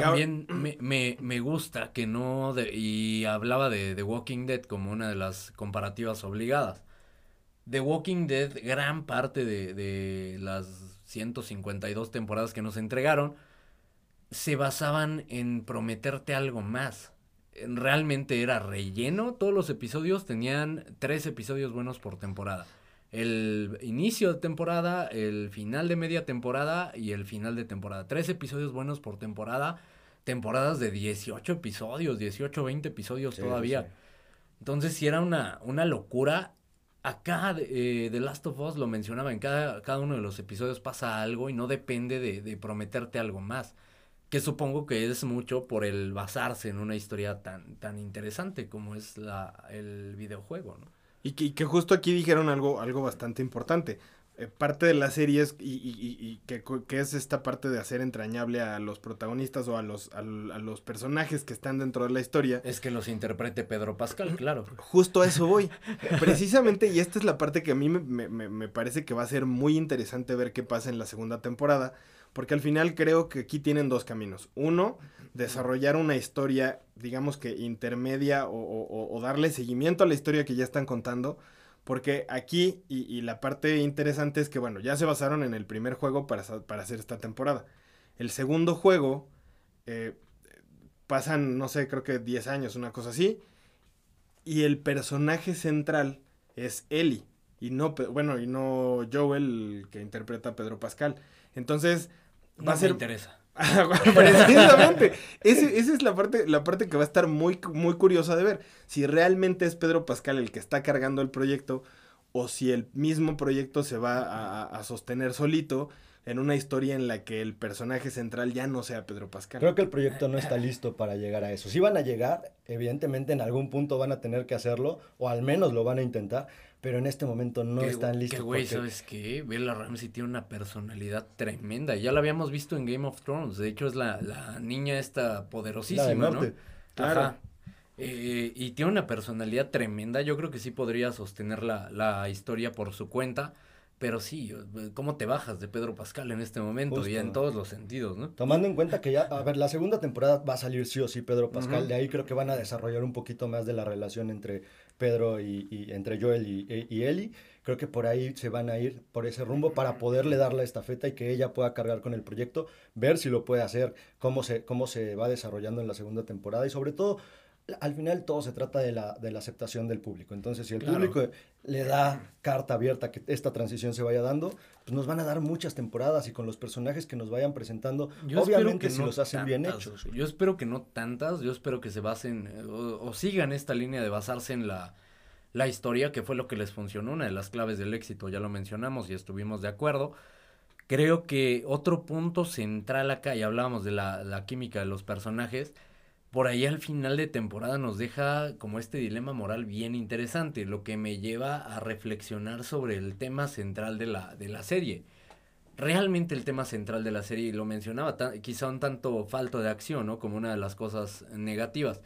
También me, me, me gusta que no, y hablaba de The Walking Dead como una de las comparativas obligadas. The Walking Dead, gran parte de, de las 152 temporadas que nos entregaron, se basaban en prometerte algo más. En- Realmente era relleno, todos los episodios tenían tres episodios buenos por temporada. El inicio de temporada, el final de media temporada y el final de temporada. Tres episodios buenos por temporada. Temporadas de 18 episodios, 18, 20 episodios Sí, todavía. sí. Entonces, si era una, una locura. Acá, eh, The Last of Us lo mencionaba, en cada, cada uno de los episodios pasa algo y no depende de, de prometerte algo más. Que supongo que es mucho por el basarse en una historia tan, tan interesante como es la, el videojuego, ¿no? Y que, y que justo aquí dijeron algo, algo bastante importante. Eh, parte de la serie es, y, y- que, es esta parte de hacer entrañable a los protagonistas o a los, a los personajes que están dentro de la historia. Es que los interprete Pedro Pascal, claro. Justo a eso voy. <laughs> Precisamente, y esta es la parte que a mí me, me- me- me parece que va a ser muy interesante ver qué pasa en la segunda temporada, porque al final creo que aquí tienen dos caminos. Uno, desarrollar una historia, digamos que intermedia o, o- o- o darle seguimiento a la historia que ya están contando, porque aquí, y, y la parte interesante es que, bueno, ya se basaron en el primer juego para, para hacer esta temporada. El segundo juego, eh, pasan, no sé, creo que 10 años, una cosa así, y el personaje central es Ellie y no bueno y no Joel que interpreta a Pedro Pascal entonces va No a me ser interesa. <laughs> precisamente. Ese- esa es la parte la parte que va a estar muy muy curiosa de ver. Si realmente es Pedro Pascal el que está cargando el proyecto o si el mismo proyecto se va a, a- a sostener solito en una historia en la que el personaje central ya no sea Pedro Pascal. Creo que el proyecto no está listo para llegar a eso. Si van a llegar, evidentemente en algún punto van a tener que hacerlo, o al menos lo van a intentar, pero en este momento no Que- están listos. Que güey, porque- ¿sabes qué? Bella Ramsey tiene una personalidad tremenda. Ya la habíamos visto en Game of Thrones. De hecho, es la, la niña esta poderosísima, La del ¿no? norte. Claro. Ajá. Eh, y tiene una personalidad tremenda. Yo creo que sí podría sostener la, la historia por su cuenta. Pero sí, ¿cómo te bajas de Pedro Pascal en este momento? Y en todos los sentidos, ¿no? Tomando en cuenta que ya, a ver, la segunda temporada va a salir sí o sí Pedro Pascal, de ahí creo que van a desarrollar un poquito más de la relación entre Pedro y, y- entre Joel y, y- y Ellie. Creo que por ahí se van a ir por ese rumbo para poderle dar la estafeta y que ella pueda cargar con el proyecto, ver si lo puede hacer, cómo se, cómo se va desarrollando en la segunda temporada y sobre todo, al final todo se trata de la, de la aceptación del público. Entonces, si el Claro. público le da carta abierta que esta transición se vaya dando, pues nos van a dar muchas temporadas y con los personajes que nos vayan presentando, Yo obviamente que si no los hacen bien hechos. Yo espero que no tantas, yo espero que se basen o, o sigan esta línea de basarse en la, la historia, que fue lo que les funcionó, una de las claves del éxito, ya lo mencionamos y estuvimos de acuerdo. Creo que otro punto central acá, y hablábamos de la, la química de los personajes, por ahí al final de temporada nos deja como este dilema moral bien interesante, lo que me lleva a reflexionar sobre el tema central de la, de la serie realmente el tema central de la serie, y lo mencionaba, quizá un tanto falto de acción, ¿no? Como una de las cosas negativas.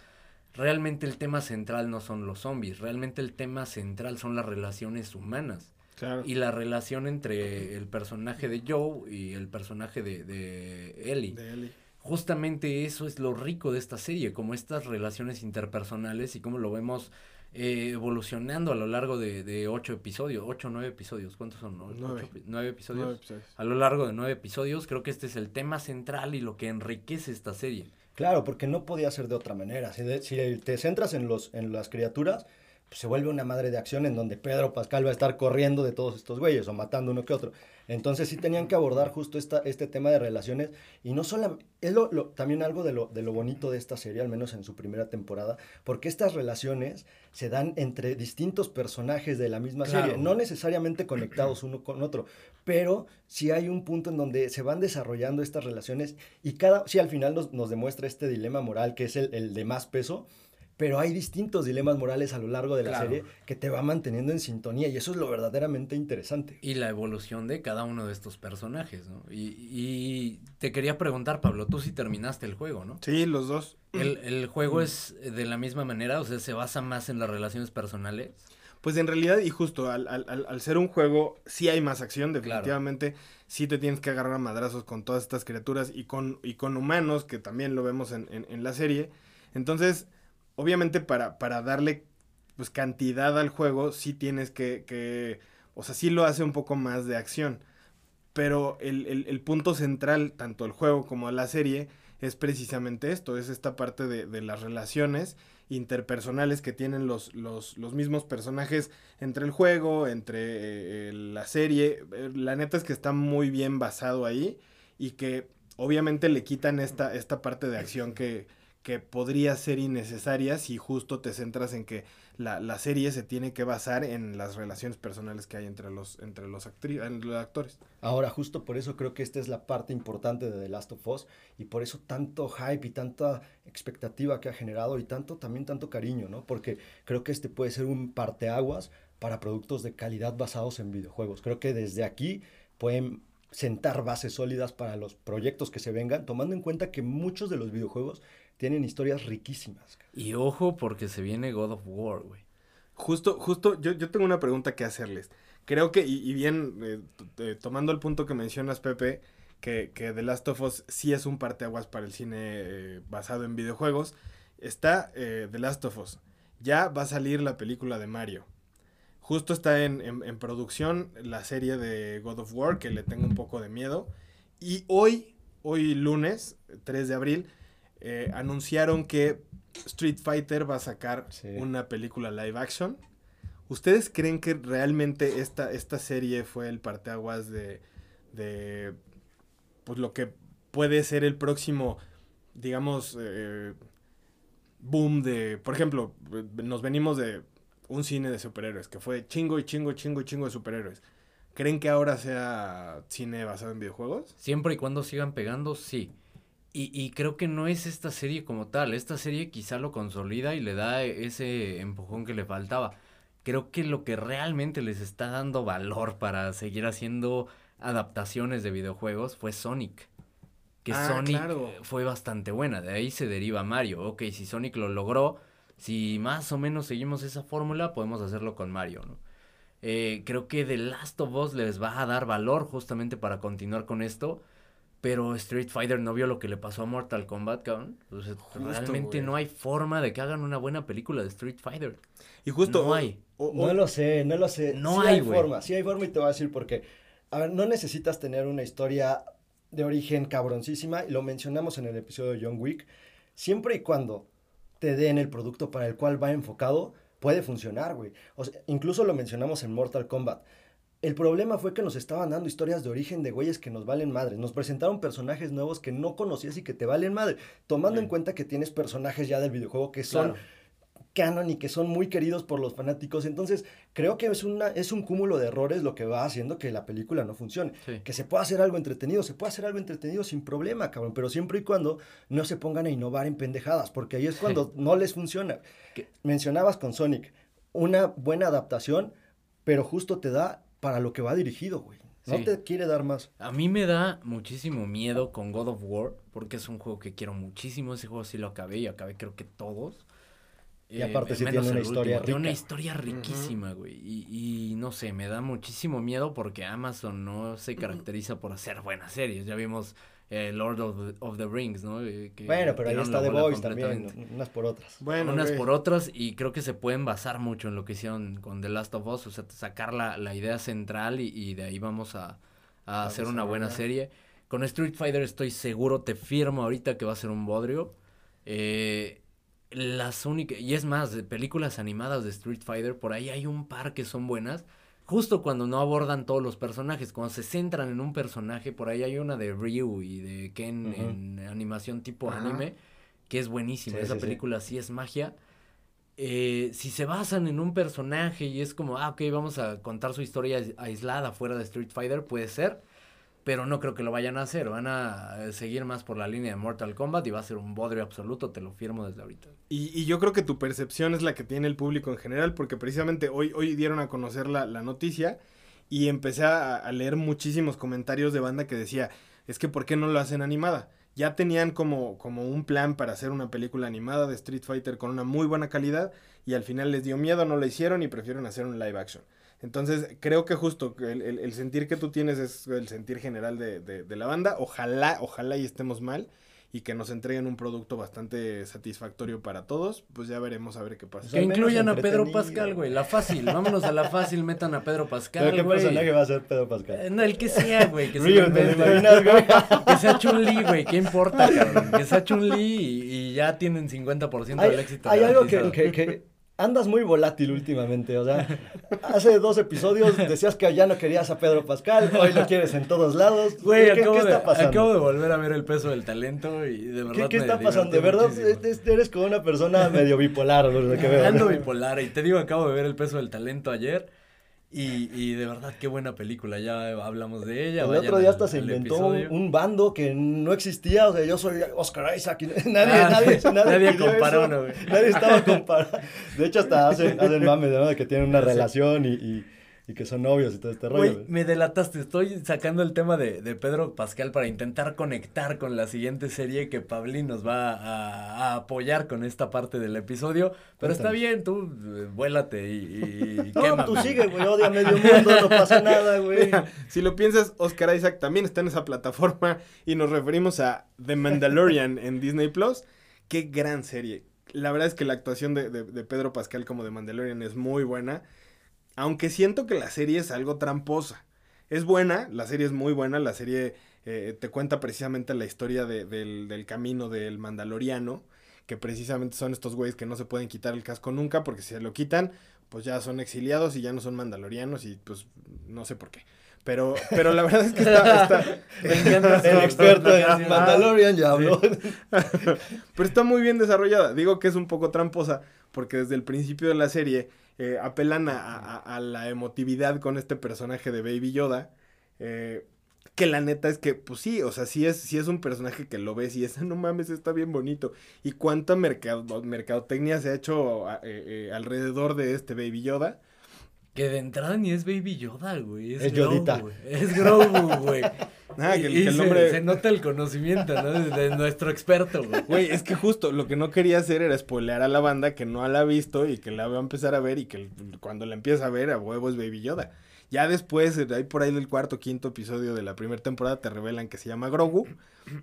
Realmente el tema central no son los zombies, realmente el tema central son las relaciones humanas. claro Y la relación entre el personaje de Joe y el personaje de, de Ellie. de Ellie. Justamente eso es lo rico de esta serie, como estas relaciones interpersonales y como lo vemos eh, evolucionando a lo largo de, de ocho episodios, ocho o nueve episodios, ¿cuántos son? no? Nueve. Ocho nueve episodios. Nueve episodios. A lo largo de nueve episodios, creo que este es el tema central y lo que enriquece esta serie. Claro, porque no podía ser de otra manera. Si, de- si te centras en, los, en las criaturas, pues se vuelve una madre de acción en donde Pedro Pascal va a estar corriendo de todos estos güeyes o matando uno que otro. Entonces sí tenían que abordar justo esta, este tema de relaciones y no solamente, es lo, lo- también algo de lo, de lo bonito de esta serie, al menos en su primera temporada, porque estas relaciones se dan entre distintos personajes de la misma Claro. serie, no necesariamente conectados uno con otro, pero sí hay un punto en donde se van desarrollando estas relaciones y cada, sí al final nos, nos demuestra este dilema moral que es el, el de más peso, pero hay distintos dilemas morales a lo largo de la Claro. serie que te va manteniendo en sintonía y eso es lo verdaderamente interesante. Y la evolución de cada uno de estos personajes, ¿no? Y, y te quería preguntar, Pablo, tú sí terminaste el juego, ¿no? Sí, los dos. El, <clears throat> el juego es de la misma manera, o sea, se basa más en las relaciones personales. Pues en realidad, y justo al, al, al, ser un juego, sí hay más acción, Claro. definitivamente. Sí te tienes que agarrar a madrazos con todas estas criaturas y con, y con humanos, que también lo vemos en, en, en la serie. Entonces, obviamente para, para darle pues cantidad al juego, sí tienes que, que, o sea, sí lo hace un poco más de acción. Pero el, el, punto central, tanto el juego como la serie, es precisamente esto, es esta parte de, de las relaciones interpersonales que tienen los, los, los mismos personajes entre el juego, entre eh, la serie. Eh, La neta es que está muy bien basado ahí y que obviamente le quitan esta, esta parte de acción que, que podría ser innecesaria si justo te centras en que la, la serie se tiene que basar en las relaciones personales que hay entre los, entre los, actores. Ahora, justo por eso creo que esta es la parte importante de The Last of Us y por eso tanto hype y tanta expectativa que ha generado y tanto también tanto cariño, ¿no? Porque creo que este puede ser un parteaguas para productos de calidad basados en videojuegos. Creo que desde aquí pueden sentar bases sólidas para los proyectos que se vengan, tomando en cuenta que muchos de los videojuegos tienen historias riquísimas. Y ojo, porque se viene God of War, güey. Justo, justo, yo, yo tengo una pregunta que hacerles. Creo que, y, y bien, eh, eh, tomando el punto que mencionas, Pepe, que, que The Last of Us sí es un parteaguas para el cine eh, basado en videojuegos, está eh, The Last of Us. Ya va a salir la película de Mario. Justo está en, en- en producción la serie de God of War, que le tengo un poco de miedo. Y hoy, hoy lunes, 3 de abril, eh, anunciaron que Street Fighter va a sacar Sí. una película live action. ¿Ustedes creen que realmente esta, esta serie fue el parteaguas de, de pues lo que puede ser el próximo, digamos, eh, boom de, por ejemplo, nos venimos de un cine de superhéroes que fue chingo y chingo, chingo y chingo de superhéroes. ¿Creen que ahora sea cine basado en videojuegos? Siempre y cuando sigan pegando, sí. Y, y creo que no es esta serie como tal. Esta serie quizá lo consolida y le da ese empujón que le faltaba. Creo que lo que realmente les está dando valor para seguir haciendo adaptaciones de videojuegos fue Sonic. Que Ah, Sonic claro. fue bastante buena. De ahí se deriva Mario. Ok, si Sonic lo logró, si más o menos seguimos esa fórmula, podemos hacerlo con Mario, ¿no? Eh, creo que The Last of Us les va a dar valor justamente para continuar con esto. Pero Street Fighter no vio lo que le pasó a Mortal Kombat, cabrón. O sea, Justo, realmente no hay forma de que hagan una buena película de Street Fighter. Y justo... No o- hay. o- o- No lo sé, no lo sé. No Sí hay, hay güey. forma, sí hay forma y te voy a decir por qué. A ver, no necesitas tener una historia de origen cabroncísima, y lo mencionamos en el episodio de John Wick, siempre y cuando te den el producto para el cual va enfocado, puede funcionar, güey. O sea, incluso lo mencionamos en Mortal Kombat. El problema fue que nos estaban dando historias de origen de güeyes que nos valen madre. Nos presentaron personajes nuevos que no conocías y que te valen madre. Tomando en cuenta que tienes personajes ya del videojuego que son Claro. canon y que son muy queridos por los fanáticos. Entonces, creo que es, una, es un cúmulo de errores lo que va haciendo que la película no funcione. Sí. Que se pueda hacer algo entretenido, se puede hacer algo entretenido sin problema, cabrón, pero siempre y cuando no se pongan a innovar en pendejadas, porque ahí es cuando <laughs> no les funciona. Mencionabas con Sonic, una buena adaptación, pero justo te da para lo que va dirigido, güey. No Sí. te quiere dar más. A mí me da muchísimo miedo con God of War, porque es un juego que quiero muchísimo. Ese juego sí lo acabé y acabé creo que todos. Y aparte sí tiene una historia. Tiene una historia riquísima, güey. Y, y no sé, me da muchísimo miedo porque Amazon no se <clears throat> caracteriza por hacer buenas series. Ya vimos eh, Lord of the, of the Rings, ¿no? Eh, que Bueno, pero ahí está The Voice también, unas por otras. Bueno, unas por otras y creo que se pueden basar mucho en lo que hicieron con The Last of Us, o sea, sacar la, la idea central y, y de ahí vamos a, a hacer una buena serie. Con Street Fighter estoy seguro, te firmo ahorita que va a ser un bodrio. Eh, las únicas, y es más, de películas animadas de Street Fighter, por ahí hay un par que son buenas. Justo cuando no abordan todos los personajes, cuando se centran en un personaje, por ahí hay una de Ryu y de Ken en animación tipo Ajá. anime, que es buenísima. Sí, Esa sí, sí. película sí es magia. Eh, si se basan en un personaje y es como, ah, ok, vamos a contar su historia ais- aislada fuera de Street Fighter, puede ser, pero no creo que lo vayan a hacer. Van a eh, seguir más por la línea de Mortal Kombat y va a ser un bodrio absoluto, te lo firmo desde ahorita. Y, y yo creo que tu percepción es la que tiene el público en general, porque precisamente hoy, hoy dieron a conocer la, la noticia y empecé a, a leer muchísimos comentarios de banda que decía, es que ¿por qué no lo hacen animada? Ya tenían como, como un plan para hacer una película animada de Street Fighter con una muy buena calidad y al final les dio miedo, no lo hicieron y prefieren hacer un live action. Entonces, creo que justo el, el- el sentir que tú tienes es el sentir general de, de- de la banda. Ojalá, ojalá y estemos mal y que nos entreguen un producto bastante satisfactorio para todos. Pues ya veremos a ver qué pasa. Que incluyan a Pedro. Pascal, güey, la fácil, vámonos a la fácil, metan a Pedro Pascal, ¿Pero qué güey. personaje va a ser Pedro Eh, Pascal? No, el que sea, güey, que se Ryu, lo ¿te lo inventen. imaginas, güey? <laughs> Que sea Chun-Li, güey, ¿qué importa, cabrón? Que sea Chun-Li y, y ya tienen 50% del éxito. hay algo que- que andas muy volátil últimamente, o sea, hace dos episodios decías que ya no querías a Pedro Pascal, hoy lo quieres en todos lados. Güey, ¿Qué, acabo, qué está de, pasando? acabo de volver a ver el peso del talento y de verdad ¿Qué, qué me está pasando? De verdad, muchísimo. eres como una persona medio bipolar, lo que veo. Ando bipolar y te digo, acabo de ver el peso del talento ayer y, y de verdad qué buena película, ya hablamos de ella. El otro día al- hasta se inventó un, bando que no existía, o sea, yo soy Oscar Isaac <laughs> nadie, Ah, nadie, nadie, <laughs> nadie pidió comparó. ¿no? Nadie estaba comparando. De hecho, hasta hacen, hacen mame, ¿no? De que tienen una <laughs> Sí. relación y, y, y que son novios y todo este rollo. Güey, me delataste, estoy sacando el tema de, de Pedro Pascal para intentar conectar con la siguiente serie que Pablín nos va a, a apoyar con esta parte del episodio, pero está bien, tú eh, vuélate y, y, No, quémame. tú sigue, güey, odia a medio mundo, no pasa nada, güey. Mira, si lo piensas, Oscar Isaac también está en esa plataforma y nos referimos a The Mandalorian en Disney Plus. Qué gran serie. La verdad es que la actuación de, de- de Pedro Pascal como de Mandalorian es muy buena, aunque siento que la serie es algo tramposa. Es buena, la serie es muy buena, la serie eh, te cuenta precisamente la historia de- del, del camino del Mandaloriano, que precisamente son estos güeyes que no se pueden quitar el casco nunca, porque si se lo quitan, pues ya son exiliados y ya no son mandalorianos y pues no sé por qué. Pero, pero la verdad es que está, está- <laughs> <laughs> El experto en Mandalorian ya habló. <laughs> pero está muy bien desarrollada. Digo que es un poco tramposa porque desde el principio de la serie eh, apelan a, a- a la emotividad con este personaje de Baby Yoda. eh, que la neta es que, pues sí, o sea, sí es, sí es un personaje que lo ves y es, <laughs> no mames, está bien bonito. Y cuánta mercado, mercadotecnia se ha hecho a- eh, eh, alrededor de este Baby Yoda. Que de entrada ni es Baby Yoda, güey. Es, Es Grogu, Yodita. güey. Es Grogu, güey. <laughs> Ah, que, el- Y que el se- nombre... se, nota el conocimiento, ¿no? De, de nuestro experto, güey. Güey, es que justo lo que no quería hacer era spoilear a la banda que no la ha visto y que la va a empezar a ver y que cuando la empieza a ver a huevo es Baby Yoda. Ya después, ahí por ahí del cuarto quinto episodio de la primera temporada te revelan que se llama Grogu,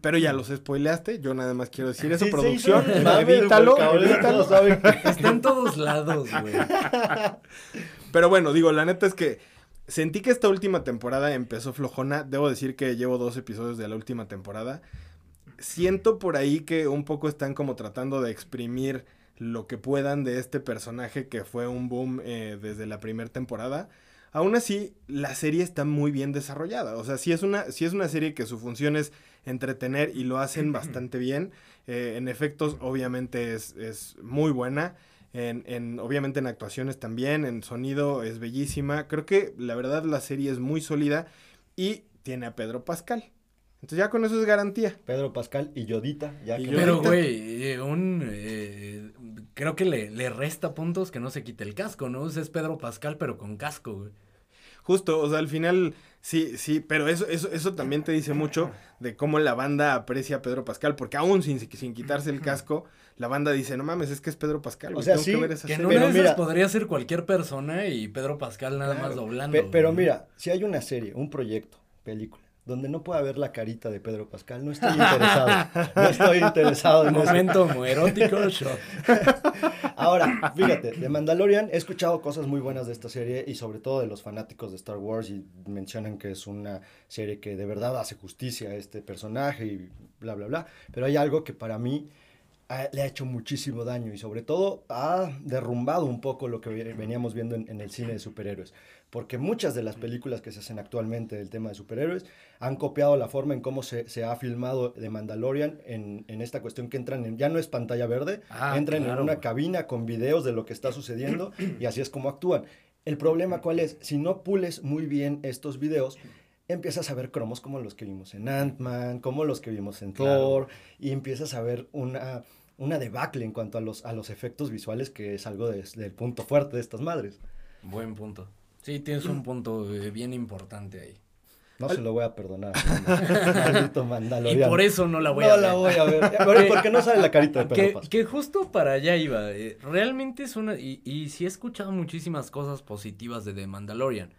pero ya los spoileaste, yo nada más quiero decir eso, Sí, producción, cabrón, edítalo. todos saben que- Está en todos lados, güey. <laughs> Pero bueno, digo, la neta es que sentí que esta última temporada empezó flojona. Debo decir que llevo dos episodios de la última temporada. Siento por ahí que un poco están como tratando de exprimir lo que puedan de este personaje que fue un boom eh, desde la primera temporada. Aún así, la serie está muy bien desarrollada. O sea, sí es una, sí es una serie que su función es entretener y lo hacen <clears throat> bastante bien. Eh, en efectos, obviamente, es, es muy buena. En, en- obviamente en actuaciones también, en sonido es bellísima. Creo que la verdad la serie es muy sólida y tiene a Pedro Pascal. Entonces ya con eso es garantía. Pedro Pascal y Yodita, ya Y que- Yodita. Pero, güey, eh, un. eh, creo que le, le resta puntos que no se quite el casco, ¿no? Es Pedro Pascal, pero con casco, güey. Justo, o sea, al final sí, sí, pero eso, eso, eso también te dice mucho de cómo la banda aprecia a Pedro Pascal, porque aún sin, sin quitarse el casco, la banda dice, no mames, es que es Pedro Pascal. O sea, tengo sí, que ver esa Que en serie". una Pero de esas mira- podría ser cualquier persona y Pedro Pascal nada Claro. más doblando. Pe- pero güey. mira, si hay una serie, un proyecto, película, donde no pueda ver la carita de Pedro Pascal, no estoy interesado. no estoy interesado en Momento muy erótico, show. <laughs> Ahora, fíjate, de Mandalorian he escuchado cosas muy buenas de esta serie y sobre todo de los fanáticos de Star Wars y mencionan que es una serie que de verdad hace justicia a este personaje y bla, bla, bla. Pero hay algo que para mí ha- le ha hecho muchísimo daño y sobre todo ha derrumbado un poco lo que ve- veníamos viendo en, en el cine de superhéroes. Porque muchas de las películas que se hacen actualmente del tema de superhéroes han copiado la forma en cómo se, se ha filmado de Mandalorian en, en esta cuestión que entran en, ya no es pantalla verde, Ah, entran claro. en una cabina con videos de lo que está sucediendo y así es como actúan. El problema cuál es, si no pules muy bien estos videos, empiezas a ver cromos como los que vimos en Ant-Man, como los que vimos en Claro. Thor, y empiezas a ver una, una debacle en cuanto a los, a los efectos visuales, que es algo de- del punto fuerte de estas madres. Buen punto. Sí, tienes un punto eh, bien importante ahí. No se lo voy a perdonar. <laughs> Maldito Y por eso no la voy no a ver. la voy a ver. <laughs> Porque no sale la carita de Pedro Que, que justo para allá iba. eh, realmente es una. Y, y sí he escuchado muchísimas cosas positivas de The Mandalorian.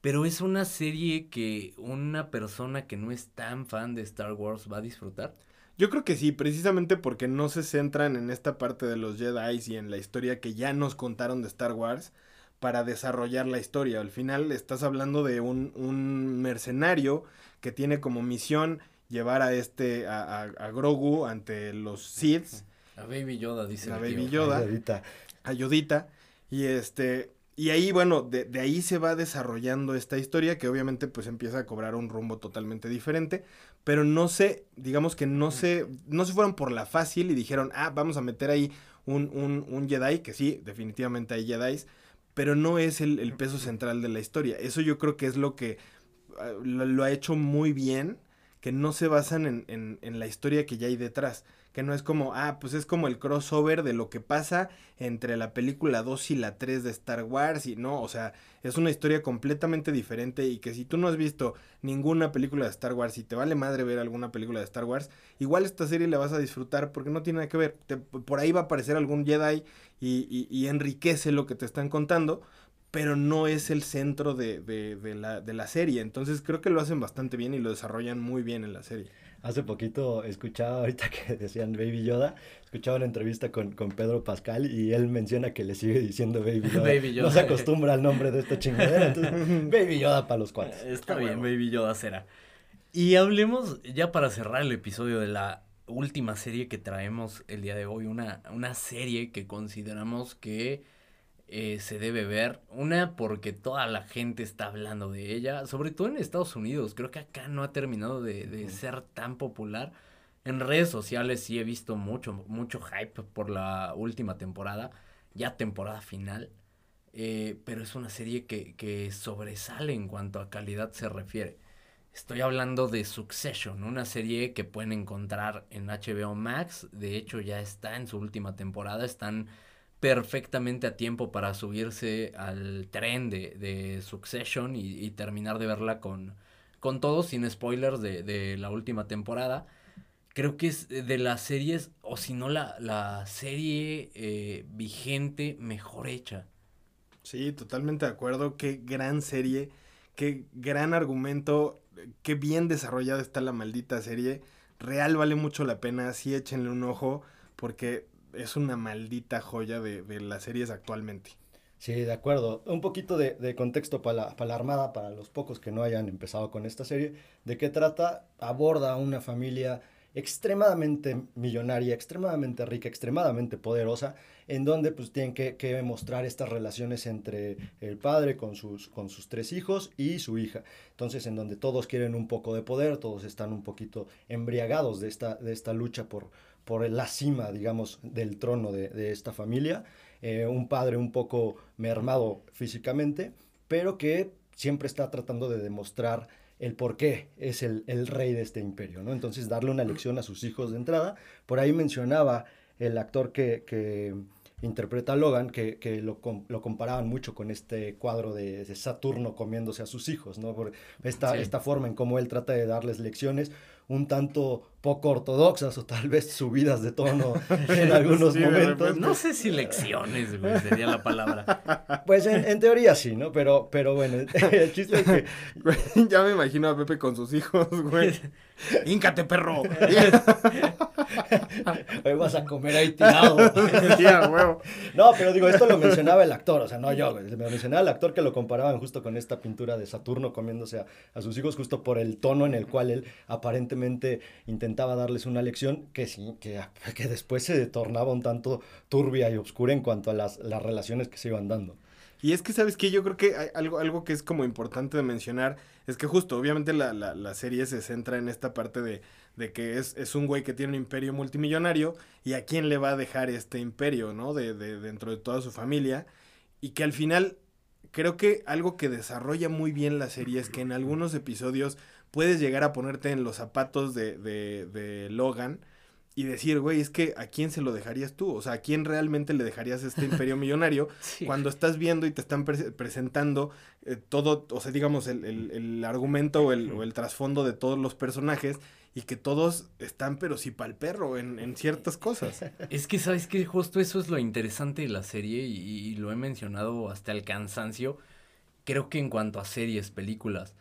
Pero es una serie que una persona que no es tan fan de Star Wars va a disfrutar. Yo creo que sí, precisamente porque no se centran en esta parte de los Jedi y en la historia que ya nos contaron de Star Wars para desarrollar la historia. Al final estás hablando de un, un mercenario que tiene como misión llevar a este, a, a- a Grogu ante los Sith, A Baby Yoda, dice. La el Baby tío. Yoda. Ay, ahorita. a Yodita, y este, y ahí, bueno, de, de ahí se va desarrollando esta historia que obviamente pues empieza a cobrar un rumbo totalmente diferente, pero no sé, digamos que no se, no se fueron por la fácil y dijeron, ah, vamos a meter ahí un, un, un Jedi, que sí, definitivamente hay Jedis, pero no es el, el peso central de la historia. Eso yo creo que es lo que ah, lo, lo ha hecho muy bien, que no se basan en, en, en la historia que ya hay detrás. Que no es como, ah, pues es como el crossover de lo que pasa entre la película 2 y la 3 de Star Wars. Y no, o sea, es una historia completamente diferente. Y que si tú no has visto ninguna película de Star Wars y te vale madre ver alguna película de Star Wars, igual esta serie la vas a disfrutar porque no tiene nada que ver. Te- por ahí va a aparecer algún Jedi y, y- enriquece lo que te están contando, pero no es el centro de- de la, de la serie. Entonces creo que lo hacen bastante bien y lo desarrollan muy bien en la serie. Hace poquito escuchaba, <laughs> ahorita que decían Baby Yoda, escuchaba una entrevista con, con Pedro Pascal y él menciona que le sigue diciendo Baby <laughs> Yoda. Baby Yoda. No se acostumbra al nombre de esta chingadera, entonces <laughs> Baby Yoda para los cuates. Está bien. Baby Yoda será. Y hablemos, ya para cerrar el episodio de la última serie que traemos el día de hoy, una, una serie que consideramos que eh, se debe ver. Una, porque toda la gente está hablando de ella, sobre todo en Estados Unidos. Creo que acá no ha terminado de, de ser tan popular. En redes sociales sí he visto mucho, mucho hype por la última temporada, ya temporada final. Eh, pero es una serie que, que sobresale en cuanto a calidad se refiere. Estoy hablando de Succession, una serie que pueden encontrar en HBO Max. De hecho, ya está en su última temporada. Están perfectamente a tiempo para subirse al tren de, de Succession y, terminar de verla con, con todo, sin spoilers de, de la última temporada. Creo que es de las series, o si no la, la serie eh, vigente mejor hecha. Sí, totalmente de acuerdo. Qué gran serie, qué gran argumento, qué bien desarrollada está la maldita serie. Real vale mucho la pena, sí échenle un ojo, porque es una maldita joya de, de las series actualmente. Sí, de acuerdo. Un poquito de, de contexto para la, para la Armada, para los pocos que no hayan empezado con esta serie. ¿De qué trata? Aborda a una familia extremadamente millonaria, extremadamente rica, extremadamente poderosa, en donde pues tienen que, que mostrar estas relaciones entre el padre con sus, con sus tres hijos y su hija. Entonces, en donde todos quieren un poco de poder, todos están un poquito embriagados de esta, de esta lucha por, por la cima, digamos, del trono de, de esta familia. Eh, un padre un poco mermado físicamente, pero que siempre está tratando de demostrar el por qué es el, el, rey de este imperio, ¿no? Entonces, darle una lección a sus hijos de entrada. Por ahí mencionaba el actor que, que interpreta a Logan, que, que lo, lo, comparaban mucho con este cuadro de, de, Saturno comiéndose a sus hijos, ¿no? Por esta, sí. esta forma en cómo él trata de darles lecciones, un tanto poco ortodoxas o tal vez subidas de tono <laughs> en algunos momentos. No sé si lecciones, güey, sería la palabra. Pues en, teoría sí, ¿no? Pero, pero bueno, <laughs> el chiste es que... ya me imagino a Pepe con sus hijos, güey. <laughs> ¡Híncate, perro! Hoy vas a comer ahí tirado. No, pero digo, esto lo mencionaba el actor, o sea, no yo, Me mencionaba el actor que lo comparaban justo con esta pintura de Saturno comiéndose a, a sus hijos, justo por el tono en el cual él aparentemente darles una lección que sí, que, <laughs> que después se tornaba un tanto turbia y oscura en cuanto a las, las relaciones que se iban dando. Y es que, ¿sabes qué? Yo creo que hay algo, algo que es como importante de mencionar es que justo, obviamente la, la, la serie se centra en esta parte de, de que es, es, un güey que tiene un imperio multimillonario y a quién le va a dejar este imperio, ¿no? De, de, dentro de toda su familia. Y que al final, creo que algo que desarrolla muy bien la serie es que en algunos episodios puedes llegar a ponerte en los zapatos de, de, de Logan y decir, güey, es que a quién se lo dejarías tú, o sea, a quién realmente le dejarías este imperio millonario <laughs> cuando estás viendo y te están presentando eh, todo, o sea, digamos, el, el, el argumento o el, o el, trasfondo de todos los personajes y que todos están, pero sí para el perro en, en, ciertas cosas. <laughs> Es que, ¿sabes que Justo eso es lo interesante de la serie y, y lo he mencionado hasta el cansancio. Creo que en cuanto a series, películas,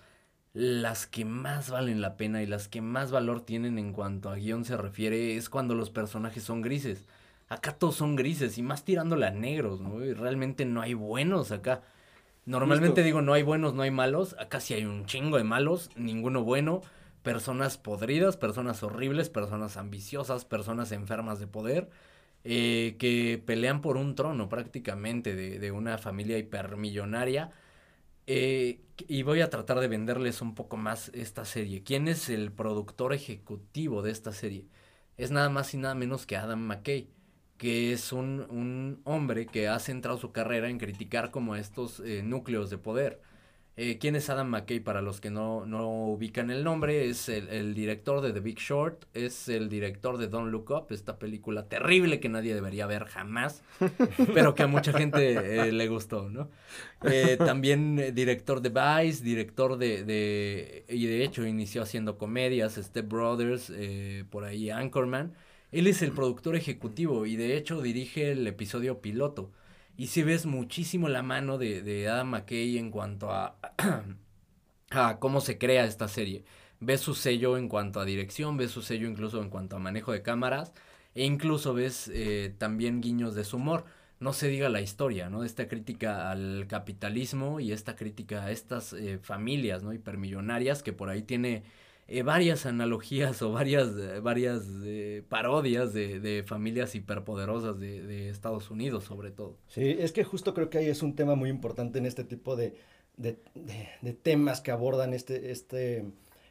las que más valen la pena y las que más valor tienen en cuanto a guion se refiere es cuando los personajes son grises. Acá todos son grises y más tirándole a negros, ¿no? Y realmente no hay buenos acá. Normalmente digo no hay buenos, no hay malos. Acá sí hay un chingo de malos, ninguno bueno. Personas podridas, personas horribles, personas ambiciosas, personas enfermas de poder. Eh, que pelean por un trono prácticamente de, de una familia hipermillonaria eh, y voy a tratar de venderles un poco más esta serie. ¿Quién es el productor ejecutivo de esta serie? Es nada más y nada menos que Adam McKay, que es un, un hombre que ha centrado su carrera en criticar como estos eh, núcleos de poder. Eh, ¿Quién es Adam McKay? Para los que no, ubican el nombre, es el, director de The Big Short, es el director de Don't Look Up, esta película terrible que nadie debería ver jamás, <laughs> pero que a mucha gente eh, le gustó, ¿no? Eh, también director de Vice, director de, de, y de hecho inició haciendo comedias, Step Brothers, por ahí Anchorman. Él es el productor ejecutivo y de hecho dirige el episodio piloto. Y si ves muchísimo la mano de, de Adam McKay en cuanto a, <clears throat> a cómo se crea esta serie. Ves su sello en cuanto a dirección, ves su sello incluso en cuanto a manejo de cámaras, e incluso ves eh, también guiños de su humor. No se diga la historia, ¿no? Esta crítica al capitalismo y esta crítica a estas eh, familias, ¿no? Hipermillonarias que por ahí tiene eh, varias analogías o varias, eh, varias eh, parodias de, de, familias hiperpoderosas de, de, Estados Unidos, sobre todo. Sí, es que justo creo que ahí es un tema muy importante en este tipo de, de temas que abordan este, este,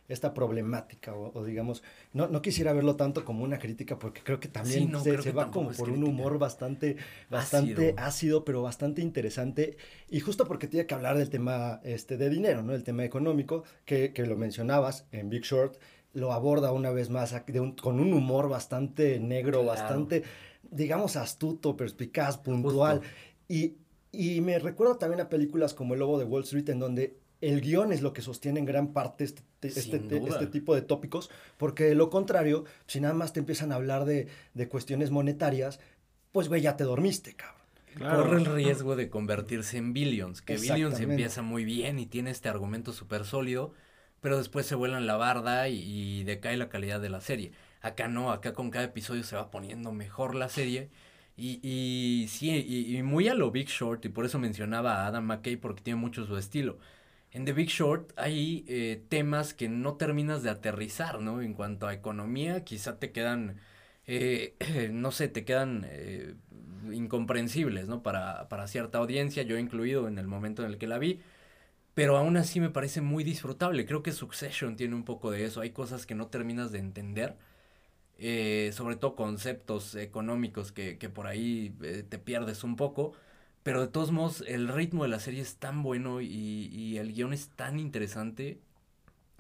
esta problemática o, digamos, no, no, quisiera verlo tanto como una crítica porque creo que también se, va como por un humor bastante, bastante ácido. pero bastante interesante. Y justo porque tiene que hablar del tema este, de dinero, ¿no? El tema económico que, que lo mencionabas en Big Short, lo aborda una vez más con un humor bastante negro, bastante, digamos, astuto, perspicaz, puntual. Y, y me recuerda también a películas como El Lobo de Wall Street en donde el guion es lo que sostiene en gran parte este, este, este, tipo de tópicos, porque de lo contrario, si nada más te empiezan a hablar de, de cuestiones monetarias, pues güey, ya te dormiste, cabrón. Corre el riesgo de convertirse en Billions, que Billions empieza muy bien y tiene este argumento súper sólido, pero después se vuelan la barda y, decae la calidad de la serie. Acá no, acá con cada episodio se va poniendo mejor la serie. Y, y sí, y, y, muy a lo Big Short, y por eso mencionaba a Adam McKay porque tiene mucho su estilo en The Big Short hay eh, temas que no terminas de aterrizar, ¿no? En cuanto a economía, quizá te quedan, eh, <clears throat> no sé, te quedan eh, incomprensibles, ¿no? Para, para cierta audiencia, yo incluido en el momento en el que la vi, pero aún así me parece muy disfrutable. Creo que Succession tiene un poco de eso, hay cosas que no terminas de entender. sobre todo conceptos económicos que, que por ahí te pierdes un poco, pero de todos modos, el ritmo de la serie es tan bueno y, el guion es tan interesante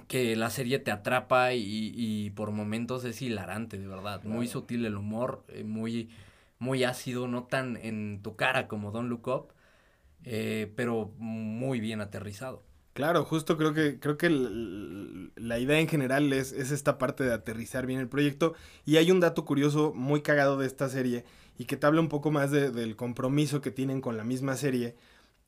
que la serie te atrapa y, por momentos es hilarante, de verdad. Muy sutil el humor, eh, muy, muy ácido, no tan en tu cara como Don't Look Up, eh, pero muy bien aterrizado. Claro, justo creo que, creo que el- la idea en general es, es esta parte de aterrizar bien el proyecto. Y hay un dato curioso muy cagado de esta serie y que te habla un poco más de- del compromiso que tienen con la misma serie.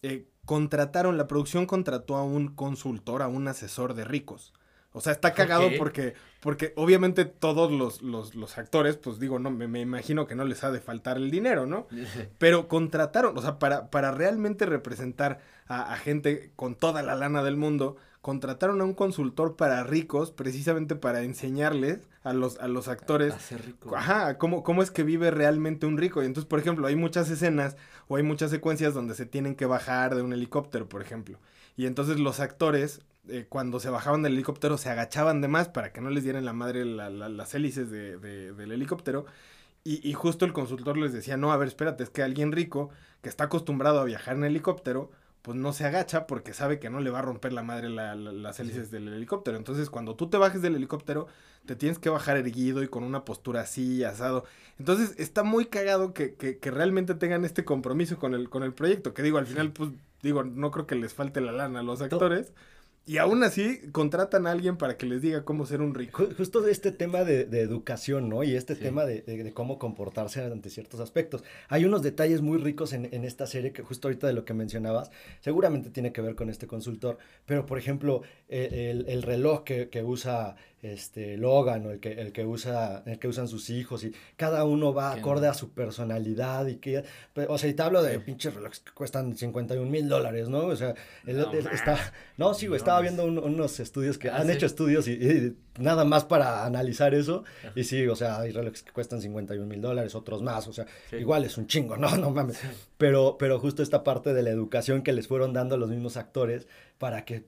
Eh, contrataron, la producción contrató a un consultor, a un asesor de ricos. O sea, está cagado porque, porque obviamente todos los, los, los actores, pues digo, no, me, me imagino que no les ha de faltar el dinero, ¿no? <laughs> Pero contrataron, o sea, para, para realmente representar a, a gente con toda la lana del mundo, contrataron a un consultor para ricos, precisamente para enseñarles a los, a los actores. A ser rico. Ajá, ¿cómo, cómo es que vive realmente un rico. Y entonces, por ejemplo, hay muchas escenas o hay muchas secuencias donde se tienen que bajar de un helicóptero, por ejemplo. Y entonces los actores, eh, cuando se bajaban del helicóptero, se agachaban de más para que no les dieran la madre la- la- las hélices de- de- del helicóptero. Y, y justo el consultor les decía, no, a ver, espérate, es que alguien rico que está acostumbrado a viajar en helicóptero, pues no se agacha porque sabe que no le va a romper la madre la- la- las hélices del helicóptero. Entonces, cuando tú te bajes del helicóptero, te tienes que bajar erguido y con una postura así, asado. Entonces, está muy cagado que, que, que realmente tengan este compromiso con el, con el proyecto. Que digo, al final, pues, digo, no creo que les falte la lana a los actores. Y aún así, contratan a alguien para que les diga cómo ser un rico. Ju- Justo de este tema de, de educación, ¿no? Y este Sí. tema de, de- de cómo comportarse ante ciertos aspectos. Hay unos detalles muy ricos en, en esta serie que justo ahorita de lo que mencionabas, seguramente tiene que ver con este consultor, pero por ejemplo, eh, el, el reloj que, que usa este Logan o el que, el que usa, el que usan sus hijos y cada uno va acorde no. a su personalidad y que, o sea, y te hablo de Sí. pinches relojes que cuestan 51 mil dólares, ¿no? O sea, el- No el- está, no, sí, güey, estaba viendo un- unos estudios que Ah, han sí. hecho estudios y, y nada más para analizar eso. Y sí, o sea, hay relojes que cuestan 51 mil dólares, otros más, o sea, Sí. igual es un chingo, no, <laughs> no mames. Pero, pero justo esta parte de la educación que les fueron dando los mismos actores para que